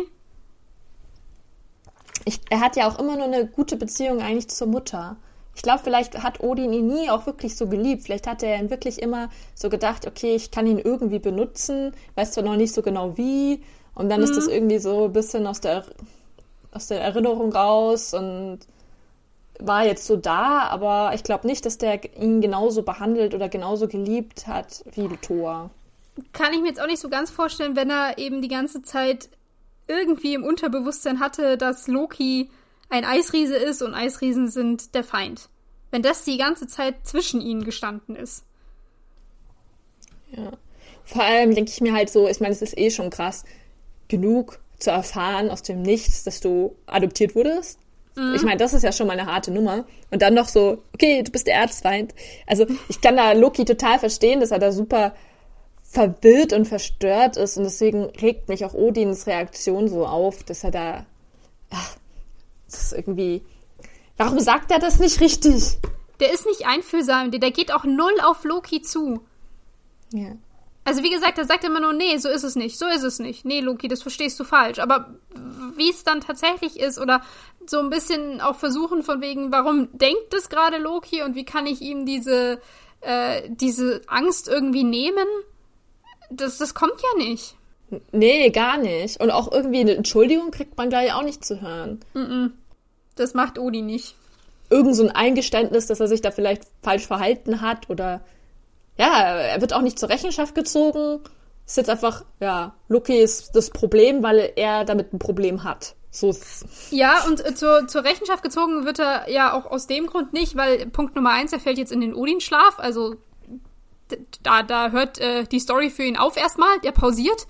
Ich, er hat ja auch immer nur eine gute Beziehung eigentlich zur Mutter. Ich glaube, vielleicht hat Odin ihn nie auch wirklich so geliebt. Vielleicht hat er ihn wirklich immer so gedacht, okay, ich kann ihn irgendwie benutzen, weiß zwar noch nicht so genau wie. Und dann ist das irgendwie so ein bisschen aus der, aus der Erinnerung raus und war jetzt so da, aber ich glaube nicht, dass der ihn genauso behandelt oder genauso geliebt hat wie Thor. Kann ich mir jetzt auch nicht so ganz vorstellen, wenn er eben die ganze Zeit irgendwie im Unterbewusstsein hatte, dass Loki ein Eisriese ist und Eisriesen sind der Feind. Wenn das die ganze Zeit zwischen ihnen gestanden ist. Ja. Vor allem denke ich mir halt so, ich meine, es ist eh schon krass, genug zu erfahren aus dem Nichts, dass du adoptiert wurdest. Mhm. Ich meine, das ist ja schon mal eine harte Nummer. Und dann noch so, okay, du bist der Erzfeind. Also ich kann da Loki total verstehen, dass er da super verwirrt und verstört ist. Und deswegen regt mich auch Odins Reaktion so auf, dass er da. Ach, das ist irgendwie. Warum sagt er das nicht richtig? Der ist nicht einfühlsam, der geht auch null auf Loki zu. Ja. Also wie gesagt, er sagt immer nur, nee, so ist es nicht, so ist es nicht. Nee, Loki, das verstehst du falsch. Aber wie es dann tatsächlich ist oder so ein bisschen auch versuchen von wegen, warum denkt es gerade Loki und wie kann ich ihm diese, äh, diese Angst irgendwie nehmen, das, das kommt ja nicht. Nee, gar nicht. Und auch irgendwie eine Entschuldigung kriegt man gleich auch nicht zu hören. Das macht Odi nicht. Irgend so ein Eingeständnis, dass er sich da vielleicht falsch verhalten hat oder ja, er wird auch nicht zur Rechenschaft gezogen. Ist jetzt einfach, ja, Loki ist das Problem, weil er damit ein Problem hat. So. Ja, und äh, zur, zur Rechenschaft gezogen wird er ja auch aus dem Grund nicht, weil Punkt Nummer eins, er fällt jetzt in den Odin-Schlaf, also da, da hört äh, die Story für ihn auf erstmal, der pausiert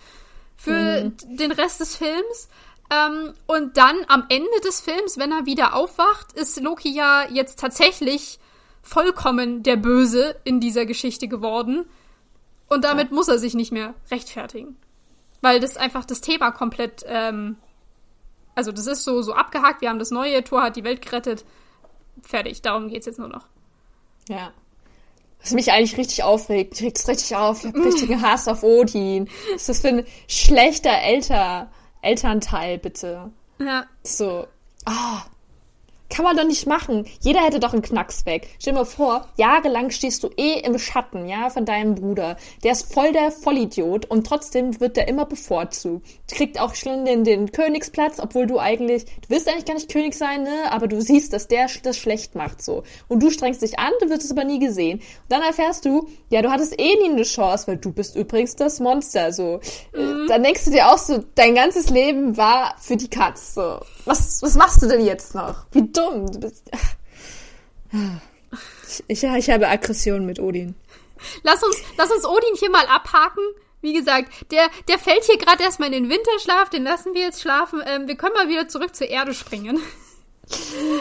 für mhm. den Rest des Films. Ähm, und dann am Ende des Films, wenn er wieder aufwacht, ist Loki ja jetzt tatsächlich vollkommen der Böse in dieser Geschichte geworden. Und damit ja. muss er sich nicht mehr rechtfertigen. Weil das einfach das Thema komplett, ähm, also das ist so, so abgehakt, wir haben das neue, Tor hat die Welt gerettet. Fertig, darum geht's jetzt nur noch. Ja. Was mich eigentlich richtig aufregt, ich reg's richtig auf, ich hab richtigen Hass auf Odin. Was ist das für ein schlechter Elter, Elternteil, bitte? Ja. So. Ah, kann man doch nicht machen. Jeder hätte doch einen Knacks weg. Stell dir mal vor, jahrelang stehst du eh im Schatten, ja, von deinem Bruder. Der ist voll der Vollidiot und trotzdem wird der immer bevorzugt. Kriegt auch schon den, den Königsplatz, obwohl du eigentlich, du willst eigentlich gar nicht König sein, ne, aber du siehst, dass der das schlecht macht, so. Und du strengst dich an, du wirst es aber nie gesehen. Und dann erfährst du, ja, du hattest eh nie eine Chance, weil du bist übrigens das Monster, so. Mhm. Dann denkst du dir auch so, dein ganzes Leben war für die Katz, so. Was, was machst du denn jetzt noch? Wie dumm. Du bist. Ich, ja, ich habe Aggression mit Odin. Lass uns, lass uns Odin hier mal abhaken. Wie gesagt, der, der fällt hier gerade erstmal in den Winterschlaf, den lassen wir jetzt schlafen. Ähm, wir können mal wieder zurück zur Erde springen.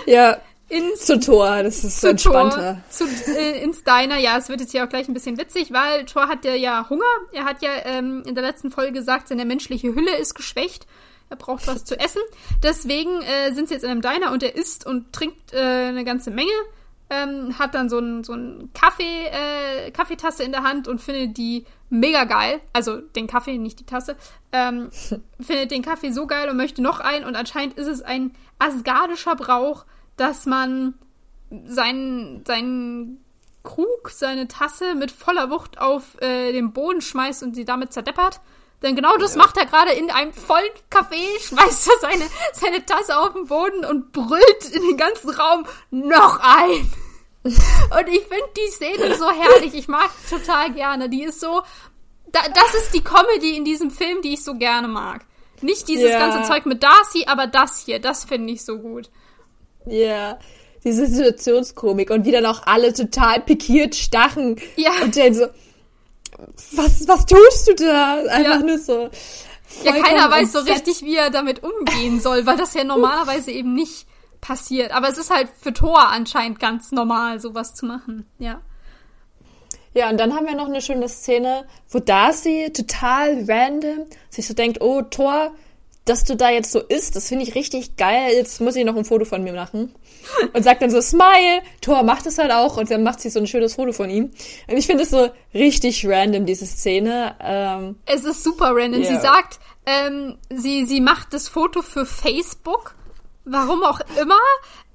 Ja. Ins, zu Thor, das ist zu entspannter. Tor, zu, äh, ins Diner, ja, es wird jetzt hier auch gleich ein bisschen witzig, weil Thor hat ja, ja Hunger. Er hat ja ähm, in der letzten Folge gesagt, seine menschliche Hülle ist geschwächt. Er braucht was zu essen. Deswegen äh, sind sie jetzt in einem Diner und er isst und trinkt äh, eine ganze Menge. Ähm, hat dann so ein, so Kaffee, äh, Kaffeetasse in der Hand und findet die mega geil. Also den Kaffee, nicht die Tasse. Ähm, findet den Kaffee so geil und möchte noch einen. Und anscheinend ist es ein asgardischer Brauch, dass man seinen, seinen Krug, seine Tasse mit voller Wucht auf äh, den Boden schmeißt und sie damit zerdeppert. Denn genau das ja. macht er gerade in einem vollen Café, schmeißt er seine, seine Tasse auf den Boden und brüllt in den ganzen Raum noch ein. Und ich finde die Szene so herrlich. Ich mag total gerne. Die ist so. Da, das ist die Comedy in diesem Film, die ich so gerne mag. Nicht dieses ja. ganze Zeug mit Darcy, aber das hier, das finde ich so gut. Ja, diese Situationskomik und wie dann auch alle total pikiert stachen. Ja. Und dann so, was, was tust du da? Einfach ja. nur so. Ja, keiner weiß so richtig, wie er damit umgehen soll, weil das ja normalerweise eben nicht passiert. Aber es ist halt für Thor anscheinend ganz normal, sowas zu machen. Ja. Ja, und dann haben wir noch eine schöne Szene, wo Darcy total random sich so denkt, oh, Thor, dass du da jetzt so isst, das finde ich richtig geil. Jetzt muss ich noch ein Foto von mir machen. Und sagt dann so, Smile. Thor macht es halt auch und dann macht sie so ein schönes Foto von ihm. Und ich finde es so richtig random, diese Szene. Ähm, es ist super random. Yeah. Sie sagt, ähm, sie, sie macht das Foto für Facebook. Warum auch immer.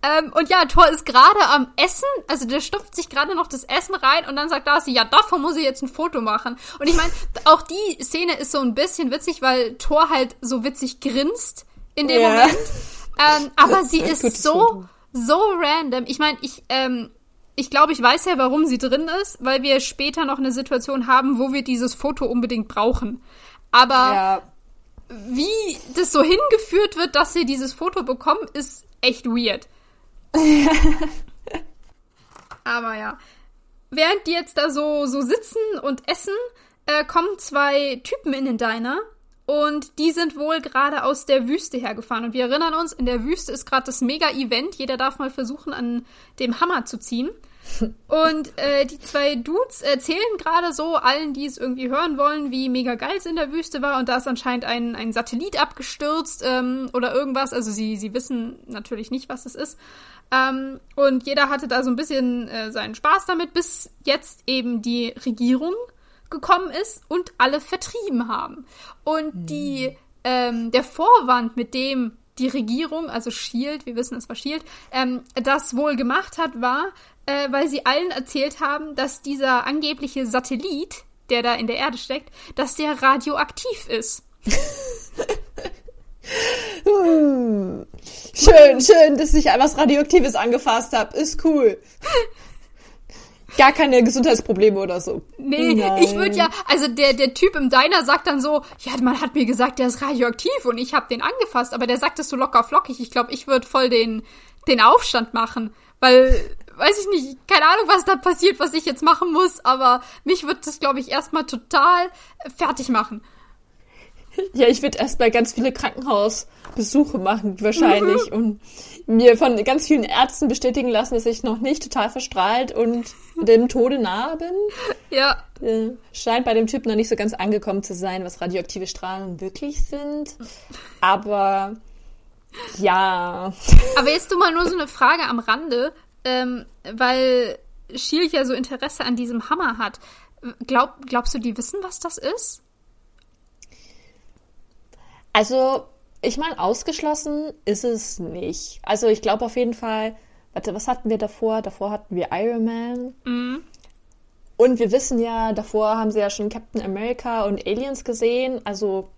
Ähm, und ja, Thor ist gerade am Essen, also der stopft sich gerade noch das Essen rein und dann sagt Darcy, ja, davon muss ich jetzt ein Foto machen. Und ich meine, auch die Szene ist so ein bisschen witzig, weil Thor halt so witzig grinst in dem yeah. Moment. Ähm, aber sie ist so, so random. Ich meine, ich, ähm, ich glaube, ich weiß ja, warum sie drin ist, weil wir später noch eine Situation haben, wo wir dieses Foto unbedingt brauchen. Aber ja. Wie das so hingeführt wird, dass sie dieses Foto bekommen, ist echt weird. Aber ja. Während die jetzt da so, so sitzen und essen, äh, kommen zwei Typen in den Diner und die sind wohl gerade aus der Wüste hergefahren. Und wir erinnern uns, in der Wüste ist gerade das Mega-Event. Jeder darf mal versuchen, an dem Hammer zu ziehen. Und äh, die zwei Dudes erzählen gerade so allen, die es irgendwie hören wollen, wie mega geil es in der Wüste war. Und da ist anscheinend ein, ein Satellit abgestürzt ähm, oder irgendwas. Also sie, sie wissen natürlich nicht, was es ist. Ähm, und jeder hatte da so ein bisschen äh, seinen Spaß damit, bis jetzt eben die Regierung gekommen ist und alle vertrieben haben. Und hm. die, ähm, der Vorwand, mit dem die Regierung, also Shield, wir wissen, es war Shield, ähm, das wohl gemacht hat, war, äh, weil sie allen erzählt haben, dass dieser angebliche Satellit, der da in der Erde steckt, dass der radioaktiv ist. hm. Schön, schön, dass ich was Radioaktives angefasst habe. Ist cool. Gar keine Gesundheitsprobleme oder so. Nee, Nein. ich würde ja, also der, der Typ im Diner sagt dann so, ja, man hat mir gesagt, der ist radioaktiv und ich habe den angefasst, aber der sagt es so locker flockig. Ich glaube, ich würde voll den, den Aufstand machen, weil, weiß ich nicht, keine Ahnung, was da passiert, was ich jetzt machen muss, aber mich wird das, glaube ich, erstmal total fertig machen. Ja, ich würde erstmal ganz viele Krankenhausbesuche machen, wahrscheinlich. Mhm. Und mir von ganz vielen Ärzten bestätigen lassen, dass ich noch nicht total verstrahlt und dem Tode nahe bin. Ja. Äh, scheint bei dem Typ noch nicht so ganz angekommen zu sein, was radioaktive Strahlen wirklich sind. Aber ja. Aber jetzt du mal nur so eine Frage am Rande, ähm, weil Shield ja so Interesse an diesem Hammer hat. Glaub, glaubst du, die wissen, was das ist? Also, ich meine, ausgeschlossen ist es nicht. Also, ich glaube auf jeden Fall, warte, was hatten wir davor? Davor hatten wir Iron Man. Mhm. Und wir wissen ja, davor haben sie ja schon Captain America und Aliens gesehen. Also,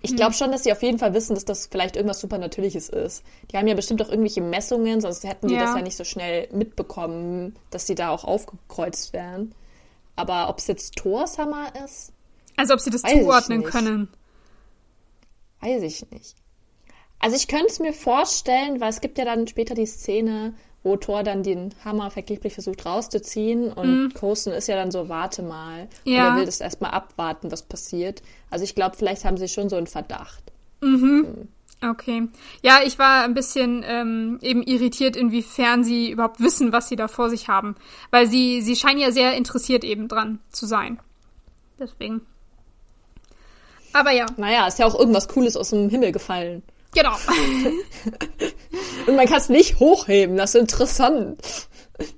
ich glaube mhm. schon, dass sie auf jeden Fall wissen, dass das vielleicht irgendwas Supernatürliches ist. Die haben ja bestimmt auch irgendwelche Messungen, sonst hätten die ja. das ja nicht so schnell mitbekommen, dass sie da auch aufgekreuzt wären. Aber ob es jetzt Thors Hammer ist? Also ob sie das zuordnen können. Weiß ich nicht. Also ich könnte es mir vorstellen, weil es gibt ja dann später die Szene, wo Thor dann den Hammer vergeblich versucht rauszuziehen und mhm. Coulson ist ja dann so, warte mal. Ja. Und er will das erstmal abwarten, was passiert. Also ich glaube, vielleicht haben sie schon so einen Verdacht. Mhm. mhm. Okay. Ja, ich war ein bisschen ähm, eben irritiert, inwiefern sie überhaupt wissen, was sie da vor sich haben. Weil sie, sie scheinen ja sehr interessiert eben dran zu sein. Deswegen. Aber ja. Naja, ist ja auch irgendwas Cooles aus dem Himmel gefallen. Genau. Und man kann es nicht hochheben, das ist interessant.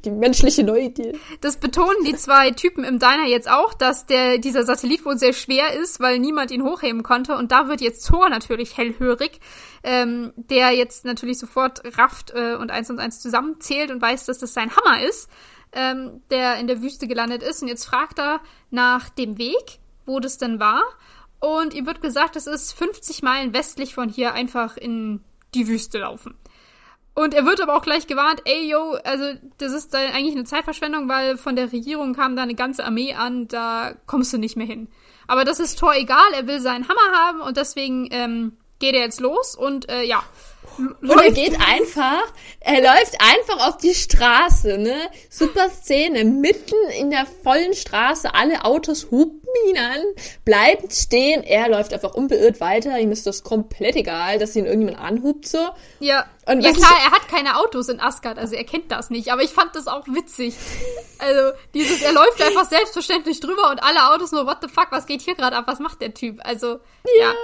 Die menschliche Neugier. Das betonen die zwei Typen im Diner jetzt auch, dass der, dieser Satellit wohl sehr schwer ist, weil niemand ihn hochheben konnte. Und da wird jetzt Thor natürlich hellhörig, ähm, der jetzt natürlich sofort rafft äh, und eins und eins zusammenzählt und weiß, dass das sein Hammer ist, ähm, der in der Wüste gelandet ist. Und jetzt fragt er nach dem Weg, wo das denn war. Und ihm wird gesagt, es ist 50 Meilen westlich von hier einfach in die Wüste laufen. Und er wird aber auch gleich gewarnt, ey, yo, also das ist eigentlich eine Zeitverschwendung, weil von der Regierung kam da eine ganze Armee an, da kommst du nicht mehr hin. Aber das ist Thor egal, er will seinen Hammer haben und deswegen ähm, geht er jetzt los und äh, ja, und er geht einfach, er läuft einfach auf die Straße, ne? Super Szene, mitten in der vollen Straße, alle Autos hupen ihn an, bleibt stehen, er läuft einfach unbeirrt weiter, ihm ist das komplett egal, dass ihn irgendjemand anhupt so. Ja. Und ja klar, er hat keine Autos in Asgard, also er kennt das nicht, aber ich fand das auch witzig. Also dieses, er läuft einfach selbstverständlich drüber und alle Autos nur, what the fuck, was geht hier gerade ab, was macht der Typ? Also, ja. ja.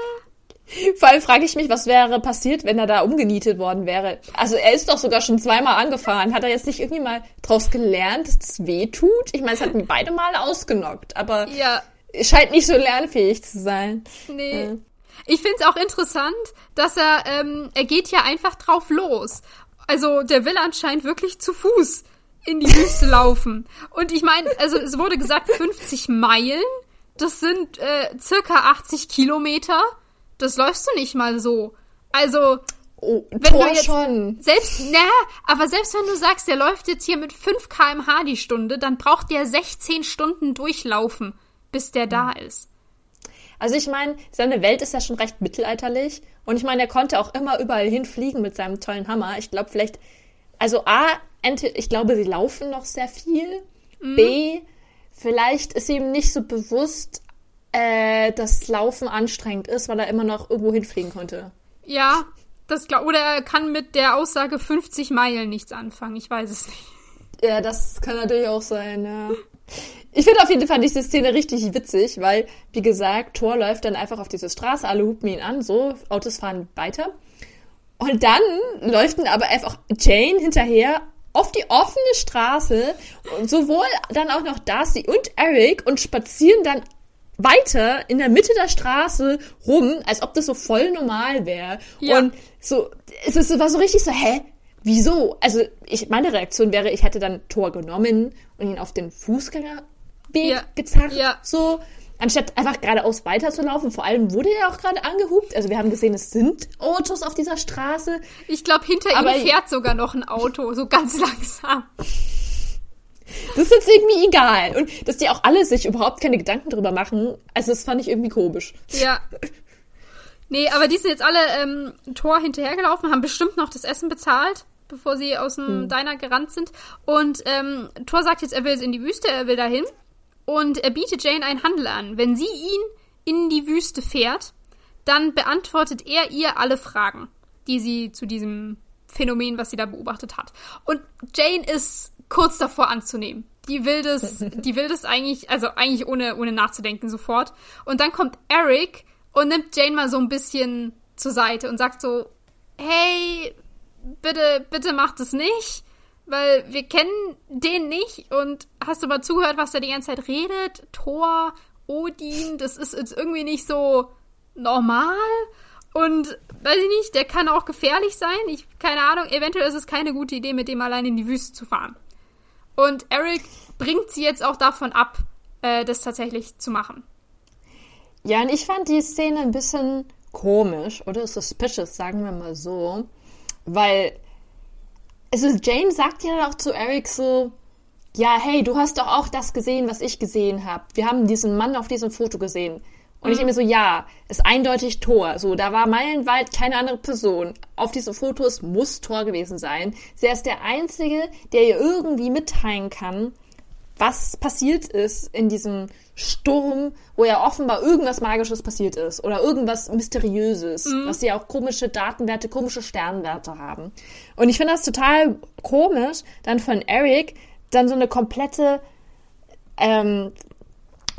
Vor allem frage ich mich, was wäre passiert, wenn er da umgenietet worden wäre. Also er ist doch sogar schon zweimal angefahren. Hat er jetzt nicht irgendwie mal draus gelernt, dass das weh tut? Ich meine, es hat ihn beide Mal ausgenockt, aber ja. scheint nicht so lernfähig zu sein. Nee. Ja. Ich finde es auch interessant, dass er, ähm, er geht ja einfach drauf los. Also der will anscheinend wirklich zu Fuß in die Wüste laufen. Und ich meine, also es wurde gesagt 50 Meilen. Das sind äh, circa 80 Kilometer das läufst du nicht mal so. Also. Oh, Wenn Tor du jetzt- schon. Selbst, na, aber selbst wenn du sagst, der läuft jetzt hier mit 5 kmh die Stunde, dann braucht der 16 Stunden durchlaufen, bis der da ist. Also ich meine, seine Welt ist ja schon recht mittelalterlich. Und ich meine, er konnte auch immer überall hinfliegen mit seinem tollen Hammer. Ich glaube vielleicht, also A, ich glaube, sie laufen noch sehr viel. B, vielleicht ist ihm nicht so bewusst, äh, dass Laufen anstrengend ist, weil er immer noch irgendwo hinfliegen konnte. Ja, das glaub, oder er kann mit der Aussage 50 Meilen nichts anfangen, ich weiß es nicht. Ja, das kann natürlich auch sein, ja. Ich finde auf jeden Fall diese Szene richtig witzig, weil, wie gesagt, Thor läuft dann einfach auf diese Straße, alle hupen ihn an, so, Autos fahren weiter. Und dann läuft dann aber einfach Jane hinterher auf die offene Straße und sowohl dann auch noch Darcy und Eric und spazieren dann weiter in der Mitte der Straße rum, als ob das so voll normal wäre. Ja. Und so, es war so richtig so, hä? Wieso? Also, ich, meine Reaktion wäre, ich hätte dann Tor genommen und ihn auf den Fußgängerweg Ja. gezerrt, Ja. so, anstatt einfach geradeaus weiterzulaufen. Vor allem wurde er auch gerade angehupt. Also, wir haben gesehen, es sind Autos auf dieser Straße. Ich glaube, hinter Aber- ihm fährt sogar noch ein Auto, so ganz langsam. Das ist jetzt irgendwie egal. Und dass die auch alle sich überhaupt keine Gedanken drüber machen, also, das fand ich irgendwie komisch. Ja. Nee, aber die sind jetzt alle ähm, Tor hinterhergelaufen, haben bestimmt noch das Essen bezahlt, bevor sie aus dem Diner gerannt sind. Und ähm, Thor sagt jetzt, er will jetzt in die Wüste, er will dahin. Und er bietet Jane einen Handel an. Wenn sie ihn in die Wüste fährt, dann beantwortet er ihr alle Fragen, die sie zu diesem Phänomen, was sie da beobachtet hat. Und Jane ist kurz davor anzunehmen. Die will das, die will das eigentlich, also eigentlich ohne, ohne nachzudenken sofort. Und dann kommt Eric und nimmt Jane mal so ein bisschen zur Seite und sagt so, hey, bitte, bitte mach das nicht, weil wir kennen den nicht und hast du mal zugehört, was er die ganze Zeit redet? Thor, Odin, das ist jetzt irgendwie nicht so normal und weiß ich nicht, der kann auch gefährlich sein. Ich, keine Ahnung, eventuell ist es keine gute Idee, mit dem allein in die Wüste zu fahren. Und Eric bringt sie jetzt auch davon ab, äh, das tatsächlich zu machen. Ja, und ich fand die Szene ein bisschen komisch oder suspicious, sagen wir mal so. Weil, also Jane sagt ja auch zu Eric so, ja, hey, du hast doch auch das gesehen, was ich gesehen habe. Wir haben diesen Mann auf diesem Foto gesehen. Und ich immer so, ja, ist eindeutig Tor. So, da war meilenweit keine andere Person. Auf diesen Fotos muss Tor gewesen sein. Sie ist der Einzige, der ihr irgendwie mitteilen kann, was passiert ist in diesem Sturm, wo ja offenbar irgendwas Magisches passiert ist oder irgendwas Mysteriöses, dass sie auch komische Datenwerte, komische Sternwerte haben. Und ich finde das total komisch, dann von Eric dann so eine komplette ähm,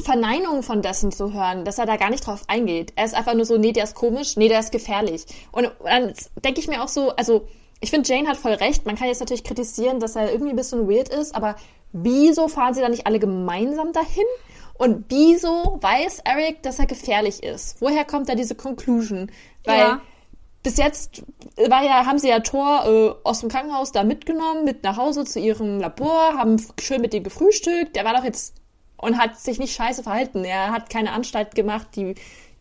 Verneinung von dessen zu hören, dass er da gar nicht drauf eingeht. Er ist einfach nur so, nee, der ist komisch, nee, der ist gefährlich. Und dann denke ich mir auch so, also ich finde, Jane hat voll recht. Man kann jetzt natürlich kritisieren, dass er irgendwie ein bisschen weird ist, aber wieso fahren sie da nicht alle gemeinsam dahin? Und wieso weiß Eric, dass er gefährlich ist? Woher kommt da diese Conclusion? Weil Ja. bis jetzt war ja, haben sie ja Thor äh, aus dem Krankenhaus da mitgenommen, mit nach Hause zu ihrem Labor, haben schön mit ihm gefrühstückt. Der war doch jetzt und hat sich nicht scheiße verhalten. Er hat keine Anstalt gemacht, die,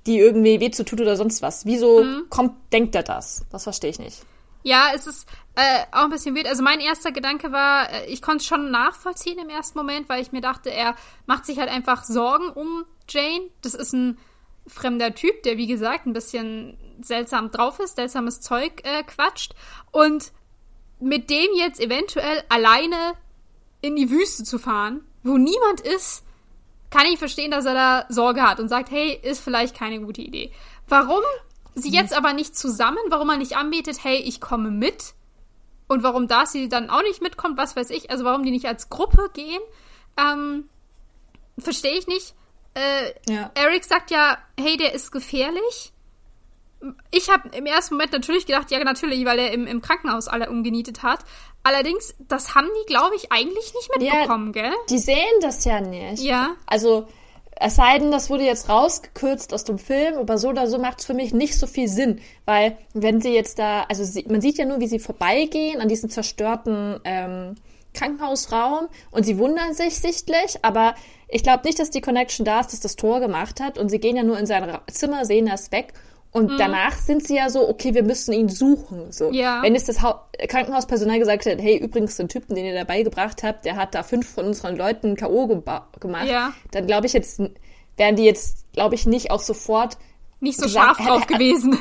die irgendwie weh zu tut oder sonst was. Wieso kommt, denkt er das? Das verstehe ich nicht. Ja, es ist äh, auch ein bisschen wild. Also mein erster Gedanke war, äh, ich konnte es schon nachvollziehen im ersten Moment, weil ich mir dachte, er macht sich halt einfach Sorgen um Jane. Das ist ein fremder Typ, der wie gesagt ein bisschen seltsam drauf ist, seltsames Zeug äh, quatscht. Und mit dem jetzt eventuell alleine in die Wüste zu fahren, wo niemand ist, kann ich verstehen, dass er da Sorge hat und sagt, hey, ist vielleicht keine gute Idee. Warum sie jetzt aber nicht zusammen, warum er nicht anbietet, hey, ich komme mit und warum Darcy dann auch nicht mitkommt, was weiß ich, also warum die nicht als Gruppe gehen, ähm, verstehe ich nicht. Äh, Ja. Eric sagt ja, hey, der ist gefährlich. Ich habe im ersten Moment natürlich gedacht, ja, natürlich, weil er im, im Krankenhaus alle umgenietet hat. Allerdings, das haben die, glaube ich, eigentlich nicht mitbekommen, gell? Die sehen das ja nicht. Ja. Also, es sei denn, das wurde jetzt rausgekürzt aus dem Film, aber so oder so macht es für mich nicht so viel Sinn. Weil, wenn sie jetzt da, also sie, man sieht ja nur, wie sie vorbeigehen an diesem zerstörten ähm, Krankenhausraum und sie wundern sich sichtlich, aber ich glaube nicht, dass die Connection da ist, dass das Tor gemacht hat und sie gehen ja nur in sein Zimmer, sehen das weg Und mhm. danach sind sie ja so, okay, wir müssen ihn suchen. So. Ja. Wenn jetzt das ha Krankenhauspersonal gesagt hätte, hey, übrigens, den Typen, den ihr dabei gebracht habt, der hat da fünf von unseren Leuten K.O. gemacht, ja. dann glaube ich jetzt, wären die jetzt, glaube ich, nicht auch sofort nicht so gesagt, scharf drauf gewesen.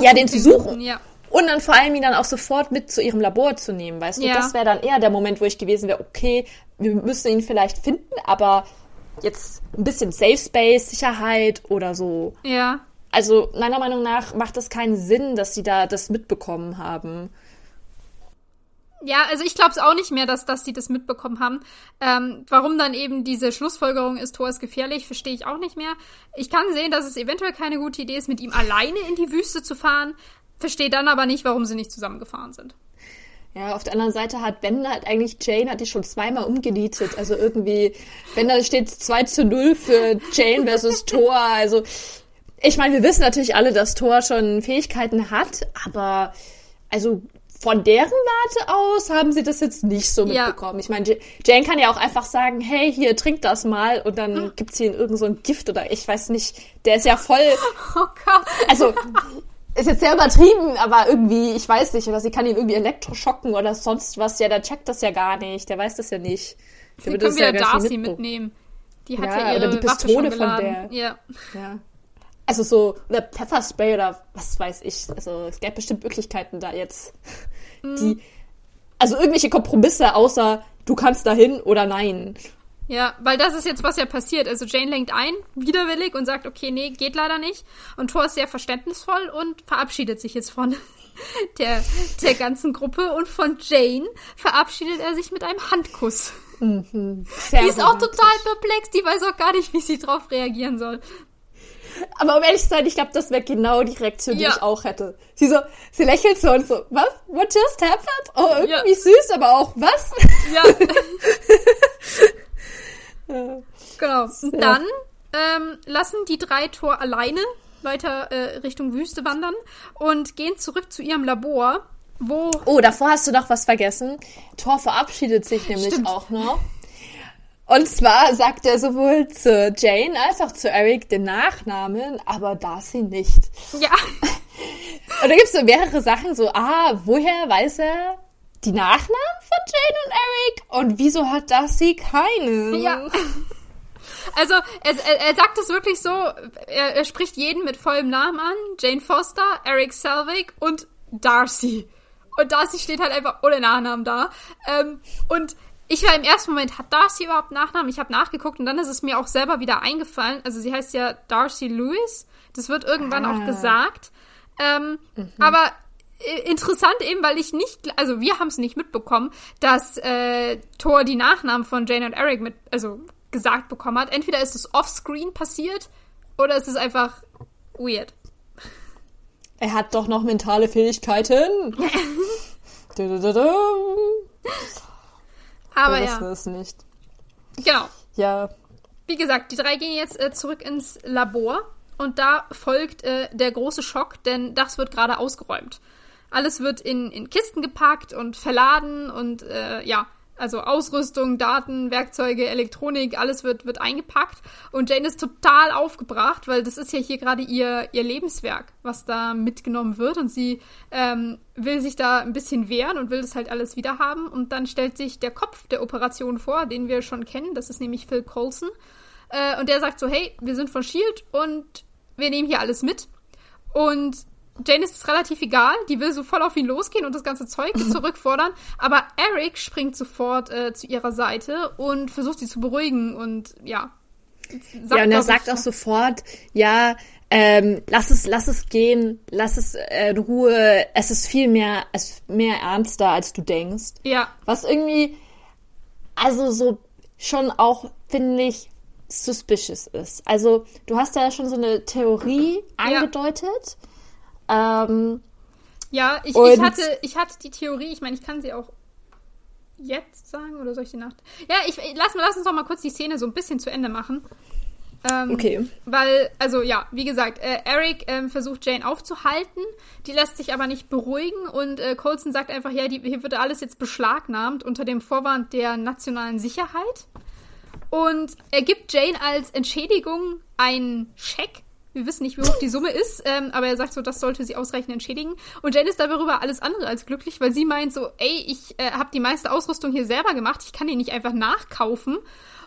ja, den zu suchen. suchen. Ja. Und dann vor allem ihn dann auch sofort mit zu ihrem Labor zu nehmen, weißt du? Ja. Das wäre dann eher der Moment, wo ich gewesen wäre, okay, wir müssen ihn vielleicht finden, aber jetzt ein bisschen Safe Space, Sicherheit oder so. Ja. Also meiner Meinung nach macht es keinen Sinn, dass sie da das mitbekommen haben. Ja, also ich glaube es auch nicht mehr, dass, dass die das mitbekommen haben. Ähm, warum dann eben diese Schlussfolgerung ist, Thor ist gefährlich, verstehe ich auch nicht mehr. Ich kann sehen, dass es eventuell keine gute Idee ist, mit ihm alleine in die Wüste zu fahren. Verstehe dann aber nicht, warum sie nicht zusammengefahren sind. Ja, auf der anderen Seite hat Ben halt eigentlich Jane hat die schon zweimal umgenietet. Also irgendwie, wenn da steht 2 zu 0 für Jane versus Thor. Also ich meine, wir wissen natürlich alle, dass Thor schon Fähigkeiten hat, aber also von deren Warte aus haben sie das jetzt nicht so mitbekommen. Ja. Ich meine, Jane kann ja auch einfach sagen, hey, hier, trink das mal und dann hm. gibt's hier irgend so ein Gift oder ich weiß nicht. Der ist ja voll. Oh Gott. Also, ist jetzt sehr übertrieben, aber irgendwie, ich weiß nicht, oder sie kann ihn irgendwie elektroschocken oder sonst was. Ja, der checkt das ja gar nicht. Der weiß das ja nicht. Der sie können wieder ja Darcy mitnehmen. Die hat ja, ja ihre die Pistole von der. Ja. ja. Also so, oder Pfefferspray oder was weiß ich. Also es gäbe bestimmt Möglichkeiten da jetzt, mhm. die, also irgendwelche Kompromisse außer du kannst dahin oder nein. Ja, weil das ist jetzt, was ja passiert. Also Jane lenkt ein, widerwillig und sagt, okay, nee, geht leider nicht. Und Thor ist sehr verständnisvoll und verabschiedet sich jetzt von der, der ganzen Gruppe. Und von Jane verabschiedet er sich mit einem Handkuss. Mhm, die ist auch total perplex, die weiß auch gar nicht, wie sie drauf reagieren soll. Aber um ehrlich zu sein, ich glaube, das wäre genau die Reaktion, die ja. ich auch hätte. Sie so, sie lächelt so und so, was? What just happened? Oh, irgendwie ja. süß, aber auch was? Ja. genau. Und dann ähm, lassen die drei Tor alleine weiter äh, Richtung Wüste wandern und gehen zurück zu ihrem Labor, wo. Oh, davor hast du noch was vergessen. Thor verabschiedet sich nämlich Stimmt. auch noch. Und zwar sagt er sowohl zu Jane als auch zu Eric den Nachnamen, aber Darcy nicht. Ja. Und da gibt es so mehrere Sachen, so, ah, woher weiß er die Nachnamen von Jane und Eric? Und wieso hat Darcy keine? Ja. Also, er, er, er sagt es wirklich so, er, er spricht jeden mit vollem Namen an. Jane Foster, Eric Selvig und Darcy. Und Darcy steht halt einfach ohne Nachnamen da. Ähm, und ich war im ersten Moment, hat Darcy überhaupt Nachnamen? Ich habe nachgeguckt und dann ist es mir auch selber wieder eingefallen. Also sie heißt ja Darcy Lewis. Das wird irgendwann ah. auch gesagt. Ähm, mhm. Aber äh, interessant eben, weil ich nicht, also wir haben es nicht mitbekommen, dass äh, Thor die Nachnamen von Jane und Eric mit, also gesagt bekommen hat. Entweder ist es offscreen passiert oder ist es einfach weird. Er hat doch noch mentale Fähigkeiten. Aber ja. Wir es nicht. Genau. Ja. Wie gesagt, die drei gehen jetzt äh, zurück ins Labor und da folgt äh, der große Schock, denn das wird gerade ausgeräumt. Alles wird in, in Kisten gepackt und verladen und äh, ja, also Ausrüstung, Daten, Werkzeuge, Elektronik, alles wird, wird eingepackt. Und Jane ist total aufgebracht, weil das ist ja hier gerade ihr, ihr Lebenswerk, was da mitgenommen wird. Und sie ähm, will sich da ein bisschen wehren und will das halt alles wieder haben. Und dann stellt sich der Kopf der Operation vor, den wir schon kennen. Das ist nämlich Phil Coulson. Äh, und der sagt so, hey, wir sind von Shield und wir nehmen hier alles mit. Und Jane ist es relativ egal, die will so voll auf ihn losgehen und das ganze Zeug zurückfordern, aber Eric springt sofort äh, zu ihrer Seite und versucht sie zu beruhigen und ja. ja, und er sagt auch sofort, ja, ähm, lass es, lass es gehen, lass es äh, in Ruhe, es ist viel mehr, es mehr ernster, als du denkst. Ja. Was irgendwie, also so schon auch, finde ich, suspicious ist. Also, du hast ja schon so eine Theorie angedeutet. Ja ähm, ja, ich, ich, hatte, ich hatte die Theorie, ich meine, ich kann sie auch jetzt sagen oder soll ich die Nacht? Ja, ich lass, lass uns doch mal kurz die Szene so ein bisschen zu Ende machen. Ähm, okay. Weil, also ja, wie gesagt, äh, Eric ähm, versucht Jane aufzuhalten, die lässt sich aber nicht beruhigen und äh, Colson sagt einfach, ja, die, hier wird alles jetzt beschlagnahmt unter dem Vorwand der nationalen Sicherheit. Und er gibt Jane als Entschädigung einen Scheck Wir wissen nicht, wie hoch die Summe ist, ähm, aber er sagt so, das sollte sie ausreichend entschädigen. Und Jane ist darüber alles andere als glücklich, weil sie meint so, ey, ich äh, habe die meiste Ausrüstung hier selber gemacht, ich kann die nicht einfach nachkaufen.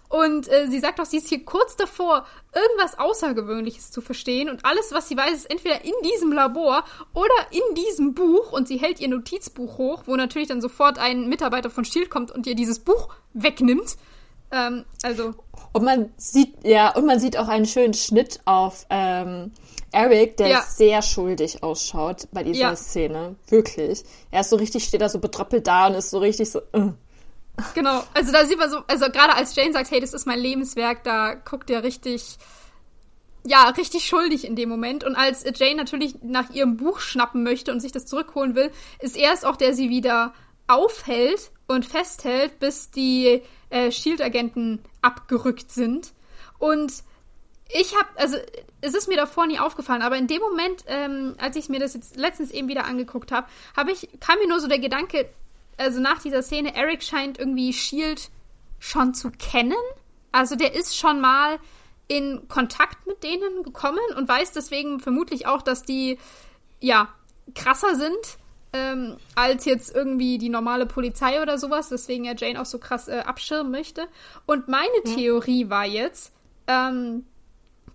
Und äh, sie sagt auch, sie ist hier kurz davor, irgendwas Außergewöhnliches zu verstehen. Und alles, was sie weiß, ist entweder in diesem Labor oder in diesem Buch. Und sie hält ihr Notizbuch hoch, wo natürlich dann sofort ein Mitarbeiter von Shield kommt und ihr dieses Buch wegnimmt. Ähm, also. Und man sieht, ja, und man sieht auch einen schönen Schnitt auf ähm, Eric, der ja. sehr schuldig ausschaut bei dieser ja. Szene. Wirklich. Er ist so richtig, steht da so betröppelt da und ist so richtig so. Uh. Genau, also da sieht man so, also gerade als Jane sagt, hey, das ist mein Lebenswerk, da guckt er richtig, ja, richtig schuldig in dem Moment. Und als Jane natürlich nach ihrem Buch schnappen möchte und sich das zurückholen will, ist er es auch, der sie wieder aufhält und festhält, bis die äh, Shield-Agenten abgerückt sind. Und ich habe, also es ist mir davor nie aufgefallen, aber in dem Moment, ähm, als ich mir das jetzt letztens eben wieder angeguckt habe, habe ich kam mir nur so der Gedanke, also nach dieser Szene, Eric scheint irgendwie Shield schon zu kennen. Also der ist schon mal in Kontakt mit denen gekommen und weiß deswegen vermutlich auch, dass die ja krasser sind ähm, als jetzt irgendwie die normale Polizei oder sowas, deswegen er Jane auch so krass äh, abschirmen möchte. Und meine ja. Theorie war jetzt, ähm,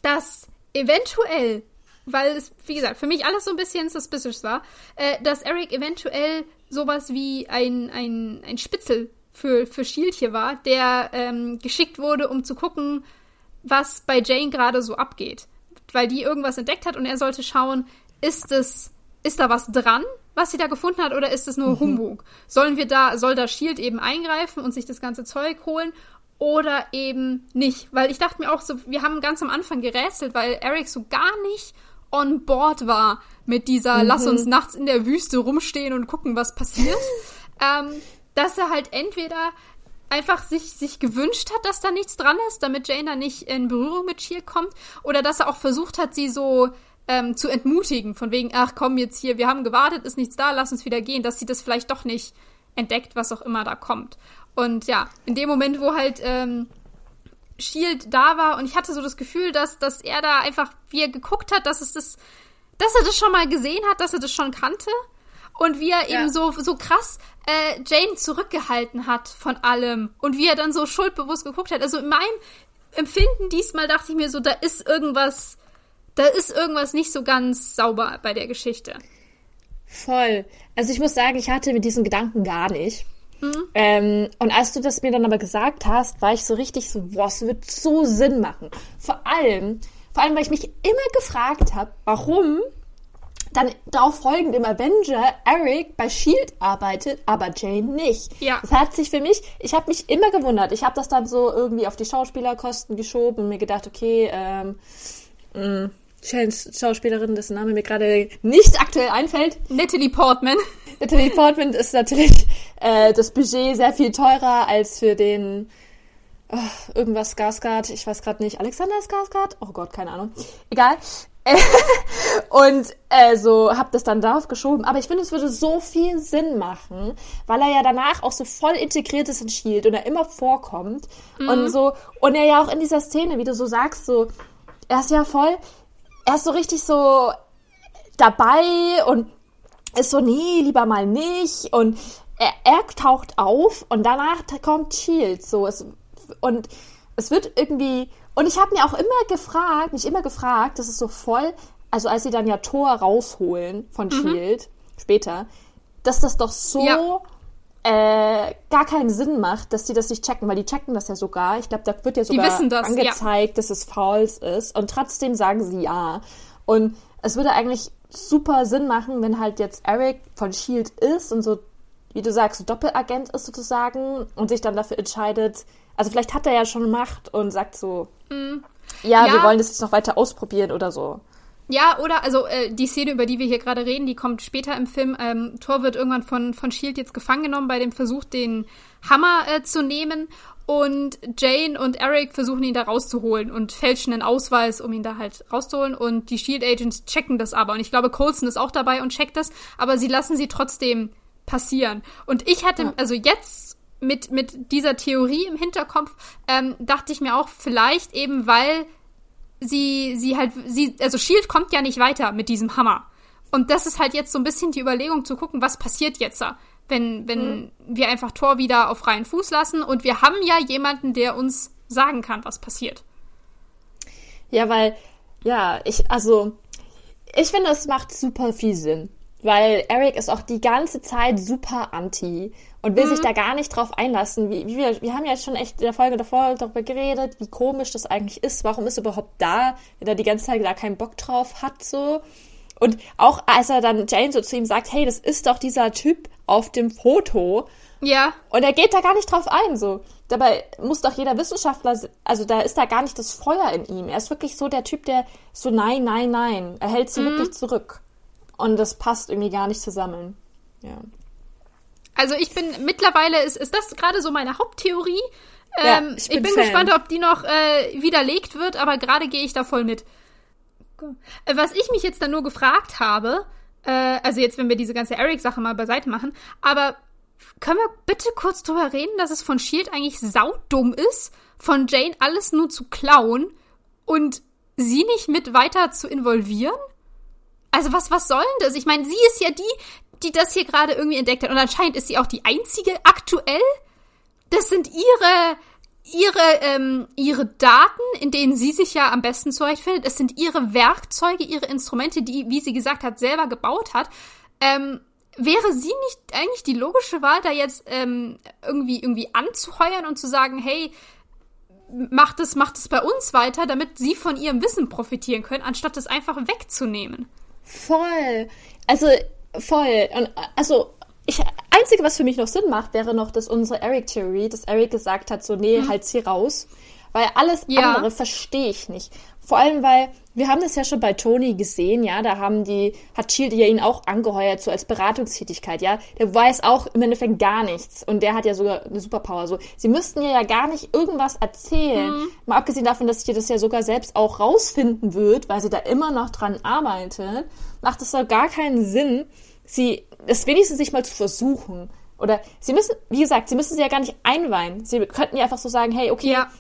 dass eventuell, weil es, wie gesagt, für mich alles so ein bisschen suspicious war, äh, dass Eric eventuell sowas wie ein, ein, ein Spitzel für, für Shield hier war, der ähm, geschickt wurde, um zu gucken, was bei Jane gerade so abgeht. Weil die irgendwas entdeckt hat und er sollte schauen, ist es, ist da was dran? Was sie da gefunden hat, oder ist es nur mhm. Humbug? Sollen wir da, soll da Shield eben eingreifen und sich das ganze Zeug holen? Oder eben nicht? Weil ich dachte mir auch so, wir haben ganz am Anfang gerätselt, weil Eric so gar nicht on board war mit dieser mhm. Lass uns nachts in der Wüste rumstehen und gucken, was passiert. ähm, dass er halt entweder einfach sich, sich gewünscht hat, dass da nichts dran ist, damit Jane da nicht in Berührung mit Shield kommt, oder dass er auch versucht hat, sie so ähm, zu entmutigen, von wegen, ach komm jetzt hier, wir haben gewartet, ist nichts da, lass uns wieder gehen, dass sie das vielleicht doch nicht entdeckt, was auch immer da kommt. Und ja, in dem Moment, wo halt ähm, Shield da war und ich hatte so das Gefühl, dass, dass er da einfach, wie er geguckt hat, dass es das, dass er das schon mal gesehen hat, dass er das schon kannte und wie er ja. eben so, so krass äh, Jane zurückgehalten hat von allem und wie er dann so schuldbewusst geguckt hat. Also in meinem Empfinden diesmal dachte ich mir so, da ist irgendwas da ist irgendwas nicht so ganz sauber bei der Geschichte. Voll. Also ich muss sagen, ich hatte mit diesen Gedanken gar nicht. Mhm. Ähm, und als du das mir dann aber gesagt hast, war ich so richtig so, es wird so Sinn machen. Vor allem, vor allem, weil ich mich immer gefragt habe, warum dann darauf folgend im Avenger Eric bei Shield arbeitet, aber Jane nicht. Ja. Das hat sich für mich, ich habe mich immer gewundert. Ich habe das dann so irgendwie auf die Schauspielerkosten geschoben und mir gedacht, okay, ähm, mh, mm, Schauspielerin, dessen Name mir gerade nicht aktuell einfällt. Natalie Portman. Natalie Portman ist natürlich äh, das Budget sehr viel teurer als für den oh, irgendwas Skarsgård. Ich weiß gerade nicht. Alexander Skarsgård? Oh Gott, keine Ahnung. Egal. und äh, so hab das dann darauf geschoben. Aber ich finde, es würde so viel Sinn machen, weil er ja danach auch so voll integriert ist in Shield und er immer vorkommt mhm. und so und er ja auch in dieser Szene, wie du so sagst, so er ist ja voll er ist so richtig so dabei und ist so, nee, lieber mal nicht. Und er, er taucht auf und danach kommt Shield. So, es, und es wird irgendwie. Und ich habe mir auch immer gefragt, mich immer gefragt, das ist so voll, also als sie dann ja Thor rausholen von mhm. Shield später, dass das doch so ja. Äh, gar keinen Sinn macht, dass die das nicht checken, weil die checken das ja sogar. Ich glaube, da wird ja sogar das, angezeigt, ja. dass es false ist und trotzdem sagen sie ja. Und es würde eigentlich super Sinn machen, wenn halt jetzt Eric von Shield ist und so, wie du sagst, so Doppelagent ist sozusagen und sich dann dafür entscheidet. Also vielleicht hat er ja schon Macht und sagt so, mm. ja, ja, wir wollen das jetzt noch weiter ausprobieren oder so. Ja, oder also äh, die Szene, über die wir hier gerade reden, die kommt später im Film. Ähm, Thor wird irgendwann von, von Shield jetzt gefangen genommen bei dem Versuch, den Hammer äh, zu nehmen. Und Jane und Eric versuchen ihn da rauszuholen und fälschen einen Ausweis, um ihn da halt rauszuholen. Und die Shield Agents checken das aber. Und ich glaube, Colson ist auch dabei und checkt das, aber sie lassen sie trotzdem passieren. Und ich hatte, ja. also jetzt mit, mit dieser Theorie im Hinterkopf, ähm, dachte ich mir auch, vielleicht eben, weil sie, sie halt, sie, also Shield kommt ja nicht weiter mit diesem Hammer. Und das ist halt jetzt so ein bisschen die Überlegung zu gucken, was passiert jetzt da, wenn, wenn mhm. wir einfach Tor wieder auf freien Fuß lassen und wir haben ja jemanden, der uns sagen kann, was passiert. Ja, weil, ja, ich, also, ich finde, es macht super viel Sinn. Weil Eric ist auch die ganze Zeit super anti und will mhm. sich da gar nicht drauf einlassen. Wie, wie wir, wir haben ja schon echt in der Folge davor darüber geredet, wie komisch das eigentlich ist. Warum ist er überhaupt da, wenn er die ganze Zeit da keinen Bock drauf hat, so. Und auch als er dann Jane so zu ihm sagt, hey, das ist doch dieser Typ auf dem Foto. Ja. Und er geht da gar nicht drauf ein, so. Dabei muss doch jeder Wissenschaftler, also da ist da gar nicht das Feuer in ihm. Er ist wirklich so der Typ, der so nein, nein, nein. Er hält sie mhm. wirklich zurück. Und das passt irgendwie gar nicht zusammen. Ja. Also ich bin mittlerweile, ist, ist das gerade so meine Haupttheorie. Ähm, ja, ich bin, ich bin gespannt, ob die noch äh, widerlegt wird, aber gerade gehe ich da voll mit. Äh, was ich mich jetzt dann nur gefragt habe, äh, also jetzt, wenn wir diese ganze Eric-Sache mal beiseite machen, aber können wir bitte kurz drüber reden, dass es von Shield eigentlich saudumm ist, von Jane alles nur zu klauen und sie nicht mit weiter zu involvieren? Also was, was soll denn das? Ich meine, sie ist ja die, die das hier gerade irgendwie entdeckt hat. Und anscheinend ist sie auch die einzige aktuell. Das sind ihre, ihre, ähm, ihre Daten, in denen sie sich ja am besten zurechtfindet. Es sind ihre Werkzeuge, ihre Instrumente, die, wie sie gesagt hat, selber gebaut hat. Ähm, wäre sie nicht eigentlich die logische Wahl, da jetzt ähm, irgendwie, irgendwie anzuheuern und zu sagen, hey, macht es, macht es bei uns weiter, damit sie von ihrem Wissen profitieren können, anstatt es einfach wegzunehmen. Voll. Also, voll. Und also, ich, einzige, was für mich noch Sinn macht, wäre noch, dass unsere Eric-Theorie, dass Eric gesagt hat, so, nee, hm. halt sie raus. Weil alles ja. andere verstehe ich nicht. Vor allem, weil wir haben das ja schon bei Tony gesehen, ja, da haben die, hat Shield ja ihn auch angeheuert, so als Beratungstätigkeit, ja. Der weiß auch im Endeffekt gar nichts und der hat ja sogar eine Superpower, so. Sie müssten ja, ja gar nicht irgendwas erzählen. Mhm. Mal abgesehen davon, dass sie das ja sogar selbst auch rausfinden wird, weil sie da immer noch dran arbeitet, macht es doch gar keinen Sinn, sie, es wenigstens sich mal zu versuchen. Oder sie müssen, wie gesagt, sie müssen sie ja gar nicht einweihen. Sie könnten ja einfach so sagen, hey, okay, ja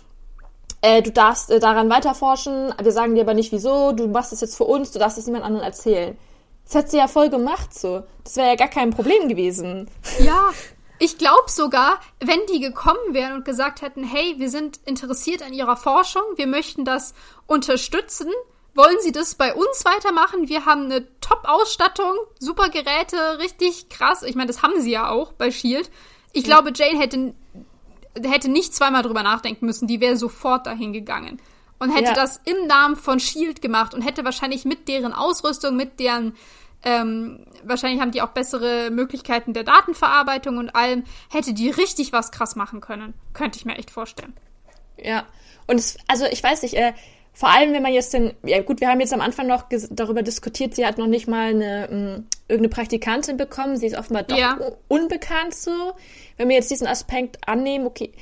äh, du darfst äh, daran weiterforschen, wir sagen dir aber nicht wieso, du machst das jetzt für uns, du darfst es niemand anderen erzählen. Das hat sie ja voll gemacht so. Das wäre ja gar kein Problem gewesen. Ja, ich glaube sogar, wenn die gekommen wären und gesagt hätten, hey, wir sind interessiert an ihrer Forschung, wir möchten das unterstützen, wollen sie das bei uns weitermachen? Wir haben eine Top-Ausstattung, super Geräte, richtig krass. Ich meine, das haben sie ja auch bei Shield. Ich ja. glaube, Jane hätte hätte nicht zweimal drüber nachdenken müssen, die wäre sofort dahin gegangen. Und hätte ja. das im Namen von Shield gemacht und hätte wahrscheinlich mit deren Ausrüstung, mit deren, ähm, wahrscheinlich haben die auch bessere Möglichkeiten der Datenverarbeitung und allem, hätte die richtig was krass machen können. Könnte ich mir echt vorstellen. Ja. Und es, also ich weiß nicht, äh, vor allem, wenn man jetzt den, ja gut, wir haben jetzt am Anfang noch darüber diskutiert, sie hat noch nicht mal eine, mh, mm, irgendeine Praktikantin bekommen, sie ist offenbar doch ja. unbekannt so. Wenn wir jetzt diesen Aspekt annehmen, okay,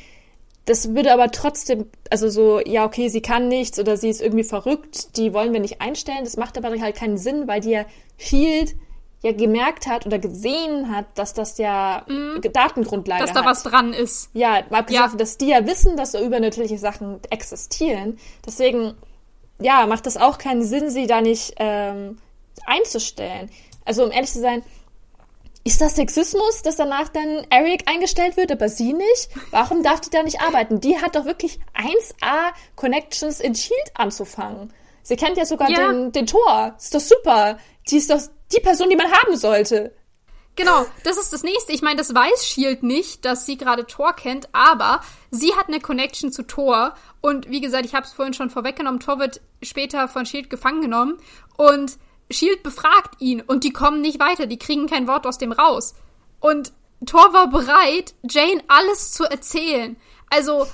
das würde aber trotzdem, also so, ja, okay, sie kann nichts oder sie ist irgendwie verrückt, die wollen wir nicht einstellen, das macht aber halt keinen Sinn, weil die ja Shield ja gemerkt hat oder gesehen hat, dass das ja mhm. Datengrundlage Dass da hat. was dran ist. Ja, mal ja. dass die ja wissen, dass so übernatürliche Sachen existieren. Deswegen, ja, macht das auch keinen Sinn, sie da nicht ähm, einzustellen. Also um ehrlich zu sein, ist das Sexismus, dass danach dann Eric eingestellt wird, aber sie nicht? Warum darf die da nicht arbeiten? Die hat doch wirklich 1A Connections in Shield anzufangen. Sie kennt ja sogar ja. Den, den Tor. Ist doch super. Die ist doch die Person, die man haben sollte. Genau, das ist das nächste. Ich meine, das weiß Shield nicht, dass sie gerade Thor kennt, aber sie hat eine Connection zu Thor. Und wie gesagt, ich habe es vorhin schon vorweggenommen, Thor wird später von Shield gefangen genommen und Shield befragt ihn und die kommen nicht weiter, die kriegen kein Wort aus dem raus. Und Thor war bereit, Jane alles zu erzählen. Also,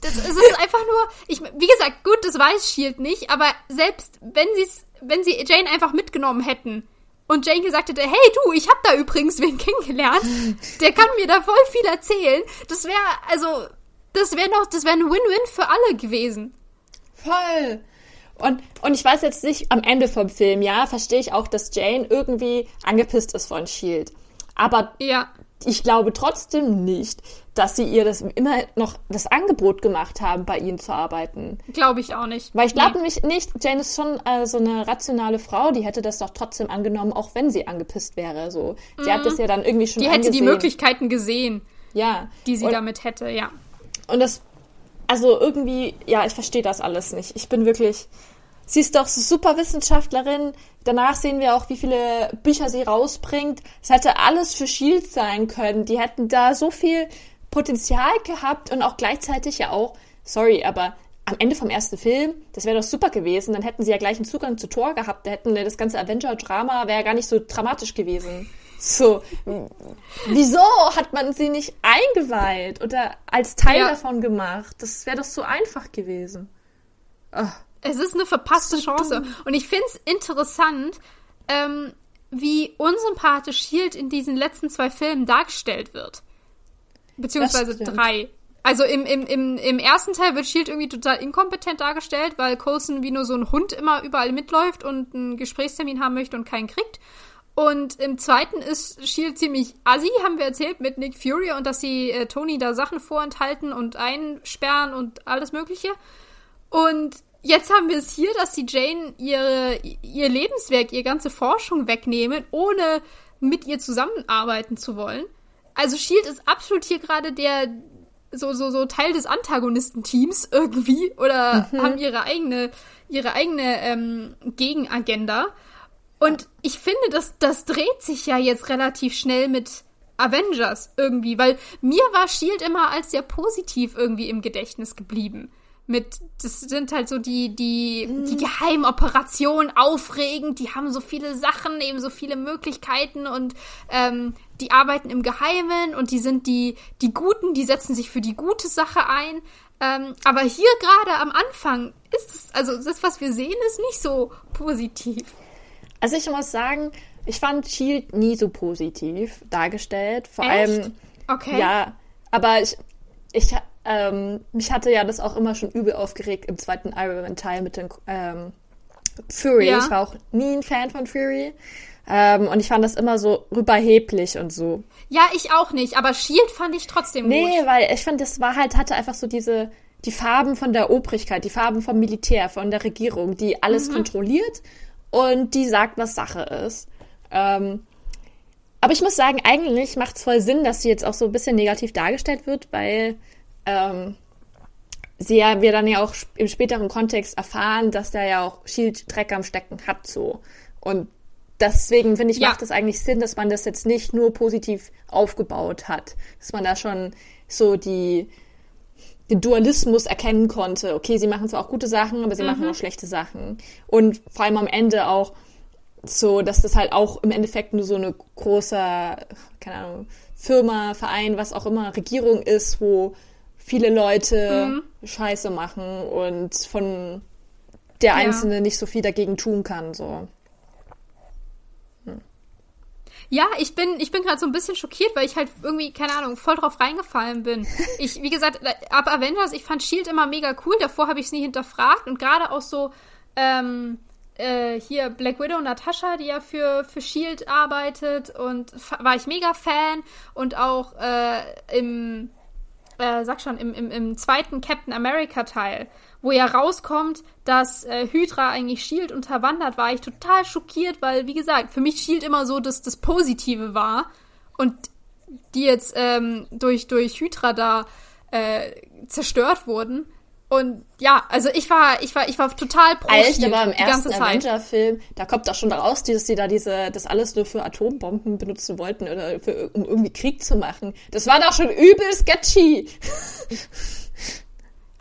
das, es ist einfach nur, ich, wie gesagt, gut, das weiß Shield nicht, aber selbst wenn sie wenn sie Jane einfach mitgenommen hätten und Jane gesagt hätte, hey du, ich hab da übrigens wen kennengelernt, der kann mir da voll viel erzählen, das wäre, also, das wäre noch, das wäre ein Win-Win für alle gewesen. Voll. Und, und ich weiß jetzt nicht, am Ende vom Film, ja, verstehe ich auch, dass Jane irgendwie angepisst ist von Shield. Aber ja. ich glaube trotzdem nicht, dass sie ihr das immer noch das Angebot gemacht haben, bei ihnen zu arbeiten. Glaube ich auch nicht. Weil ich glaube nee. nämlich nicht, Jane ist schon äh, so eine rationale Frau, die hätte das doch trotzdem angenommen, auch wenn sie angepisst wäre. So, sie mhm. hat das ja dann irgendwie schon. Die angesehen. hätte die Möglichkeiten gesehen. Ja. Die sie und, damit hätte, ja. Und das, also irgendwie, ja, ich verstehe das alles nicht. Ich bin wirklich, sie ist doch super Wissenschaftlerin. Danach sehen wir auch, wie viele Bücher sie rausbringt. Es hätte alles für Shield sein können. Die hätten da so viel Potenzial gehabt und auch gleichzeitig ja auch, sorry, aber am Ende vom ersten Film, das wäre doch super gewesen. Dann hätten sie ja gleich einen Zugang zu Thor gehabt. Da hätten das ganze Avenger-Drama wäre ja gar nicht so dramatisch gewesen. So, wieso hat man sie nicht eingeweiht oder als Teil ja. davon gemacht? Das wäre doch so einfach gewesen. Oh. Es ist eine verpasste Chance. Und ich finde es interessant, ähm, wie unsympathisch Shield in diesen letzten zwei Filmen dargestellt wird. Beziehungsweise drei. Also im, im, im, im ersten Teil wird Shield irgendwie total inkompetent dargestellt, weil Coulson wie nur so ein Hund immer überall mitläuft und einen Gesprächstermin haben möchte und keinen kriegt. Und im zweiten ist Shield ziemlich assi, haben wir erzählt, mit Nick Fury und dass sie äh, Tony da Sachen vorenthalten und einsperren und alles Mögliche. Und jetzt haben wir es hier, dass sie Jane ihre, ihr Lebenswerk, ihre ganze Forschung wegnehmen, ohne mit ihr zusammenarbeiten zu wollen. Also Shield ist absolut hier gerade der so so so Teil des Antagonistenteams irgendwie oder mhm. haben ihre eigene ihre eigene ähm, Gegenagenda. Und ich finde, das, das dreht sich ja jetzt relativ schnell mit Avengers irgendwie, weil mir war Shield immer als sehr positiv irgendwie im Gedächtnis geblieben. Mit, das sind halt so die, die, die mhm. Geheimoperationen aufregend, die haben so viele Sachen, eben so viele Möglichkeiten und ähm, die arbeiten im Geheimen und die sind die, die Guten, die setzen sich für die gute Sache ein. Ähm, aber hier gerade am Anfang ist es, also das, was wir sehen, ist nicht so positiv. Also ich muss sagen, ich fand Shield nie so positiv dargestellt. Vor Echt? allem. Okay. Ja, aber ich, ich ähm, mich hatte ja das auch immer schon übel aufgeregt im zweiten Iron Man Teil mit den ähm, Fury. Ja. Ich war auch nie ein Fan von Fury. Ähm, und ich fand das immer so rüberheblich und so. Ja, ich auch nicht, aber Shield fand ich trotzdem nee, gut. Nee, weil ich fand, das war halt, hatte einfach so diese, die Farben von der Obrigkeit, die Farben vom Militär, von der Regierung, die alles mhm. kontrolliert und die sagt, was Sache ist. Ähm, aber ich muss sagen, eigentlich macht es voll Sinn, dass sie jetzt auch so ein bisschen negativ dargestellt wird, weil ähm, sie ja, wir dann ja auch im späteren Kontext erfahren, dass der ja auch Shield Dreck am Stecken hat, so. Und deswegen finde ich, ja. macht es eigentlich Sinn, dass man das jetzt nicht nur positiv aufgebaut hat. Dass man da schon so die, den Dualismus erkennen konnte. Okay, sie machen zwar auch gute Sachen, aber sie mhm. machen auch schlechte Sachen. Und vor allem am Ende auch so, dass das halt auch im Endeffekt nur so eine große, keine Ahnung, Firma, Verein, was auch immer, Regierung ist, wo viele Leute mhm. Scheiße machen und von der Einzelne ja. nicht so viel dagegen tun kann, so. Ja, ich bin, ich bin gerade so ein bisschen schockiert, weil ich halt irgendwie, keine Ahnung, voll drauf reingefallen bin. Ich, wie gesagt, ab Avengers, ich fand Shield immer mega cool. Davor habe ich es nie hinterfragt und gerade auch so, ähm, äh, hier Black Widow Natascha, die ja für, für Shield arbeitet und war ich mega Fan und auch äh, im, äh, sag schon, im, im, im zweiten Captain America Teil wo ja rauskommt, dass äh, Hydra eigentlich Shield unterwandert, war ich total schockiert, weil, wie gesagt, für mich Shield immer so das, das Positive war und die jetzt ähm, durch, durch Hydra da äh, zerstört wurden. Und ja, also ich war, ich war, ich war total pro Echt, aber im ersten Avenger-Film, da kommt doch schon raus, dass die da diese, das alles nur für Atombomben benutzen wollten oder für, um irgendwie Krieg zu machen. Das war doch schon übel sketchy.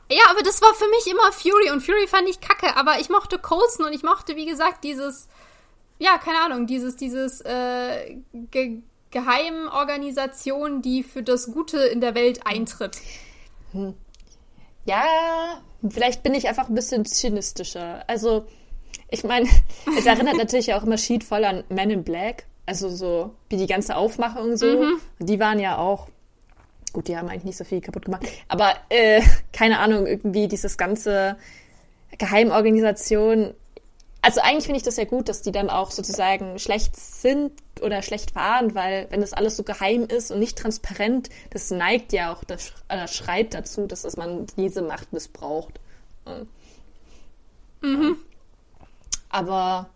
Ja, aber das war für mich immer Fury und Fury fand ich kacke, aber ich mochte Coulson und ich mochte, wie gesagt, dieses, ja, keine Ahnung, dieses, dieses äh, Ge Geheimorganisation, die für das Gute in der Welt eintritt. Hm. Ja, vielleicht bin ich einfach ein bisschen zynistischer. Also, ich meine, es erinnert natürlich auch immer Sheet voll an Men in Black. Also so wie die ganze Aufmachung so. Mhm. Die waren ja auch Gut, die haben eigentlich nicht so viel kaputt gemacht. Aber äh, keine Ahnung, irgendwie dieses ganze Geheimorganisation. Also eigentlich finde ich das ja gut, dass die dann auch sozusagen schlecht sind oder schlecht waren, weil wenn das alles so geheim ist und nicht transparent, das neigt ja auch, das, äh, schreit dazu, dass, dass man diese Macht missbraucht. Mhm. Aber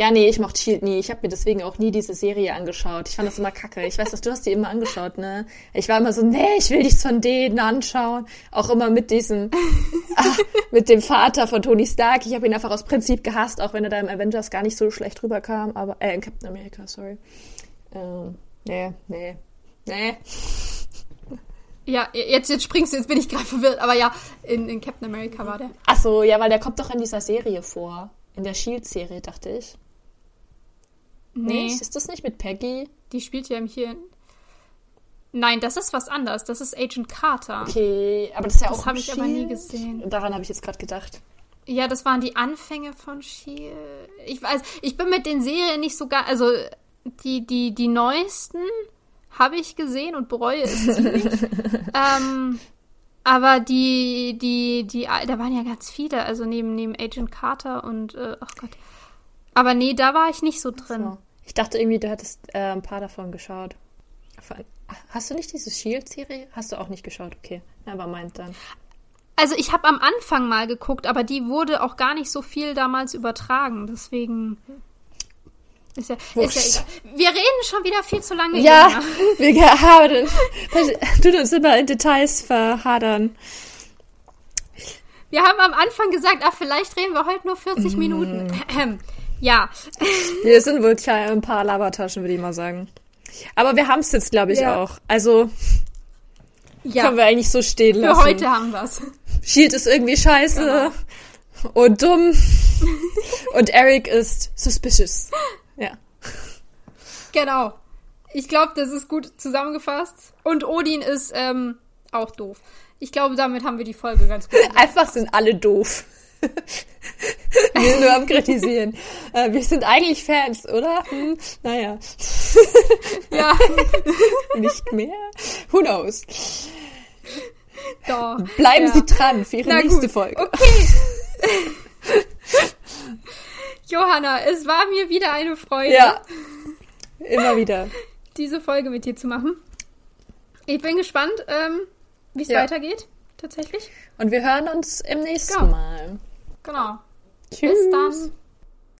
ja, nee, ich mochte Shield nie. Ich habe mir deswegen auch nie diese Serie angeschaut. Ich fand das immer kacke. Ich weiß, dass du hast die immer angeschaut, ne? Ich war immer so, nee, ich will nichts von denen anschauen. Auch immer mit diesem, ah, mit dem Vater von Tony Stark. Ich habe ihn einfach aus Prinzip gehasst, auch wenn er da im Avengers gar nicht so schlecht rüberkam. Aber, äh, in Captain America, sorry. Ähm, nee, nee, nee. Ja, jetzt, jetzt springst du, jetzt bin ich gerade verwirrt. Aber ja, in, in Captain America war der. Ach so, ja, weil der kommt doch in dieser Serie vor. In der Shield-Serie, dachte ich. Nee. Nicht? Ist das nicht mit Peggy? Die spielt ja hier. Nein, das ist was anderes. Das ist Agent Carter. Okay, aber das ist ja das auch. Das habe ich aber nie gesehen. Daran habe ich jetzt gerade gedacht. Ja, das waren die Anfänge von Shield. Ich weiß, ich bin mit den Serien nicht so gar. Also, die, die, die neuesten habe ich gesehen und bereue es ziemlich. ähm, aber die, die, die, da waren ja ganz viele, also neben, neben Agent Carter und, äh, oh Gott. Aber nee, da war ich nicht so drin. So. Ich dachte irgendwie, du hattest äh, ein paar davon geschaut. Hast du nicht diese Shield-Serie? Hast du auch nicht geschaut? Okay, aber meint dann. Also ich habe am Anfang mal geguckt, aber die wurde auch gar nicht so viel damals übertragen. Deswegen ist ja, ist ja. Wir reden schon wieder viel zu lange. Ja, wir haben tut uns immer in Details verhadern. Wir haben am Anfang gesagt, ach, vielleicht reden wir heute nur 40 mm. Minuten. Ja. Wir sind wohl ein paar Labertaschen, würde ich mal sagen. Aber wir haben es jetzt, glaube ich, ja. auch. Also ja. können wir eigentlich so stehen Für lassen. Für heute haben wir es. Shield ist irgendwie scheiße genau. und dumm. und Eric ist suspicious. Ja. Genau. Ich glaube, das ist gut zusammengefasst. Und Odin ist ähm, auch doof. Ich glaube, damit haben wir die Folge ganz gut. Einfach sind alle doof. wir sind nur am Kritisieren. Äh, wir sind eigentlich Fans, oder? Hm, naja. ja. Nicht mehr? Who knows? Doch. Bleiben ja. Sie dran für Ihre Na nächste gut. Folge. Okay. Johanna, es war mir wieder eine Freude. Ja. Immer wieder. Diese Folge mit dir zu machen. Ich bin gespannt, ähm, wie es ja. weitergeht. Tatsächlich. Und wir hören uns im nächsten genau. Mal. Genau. Tschüss. Bis dann.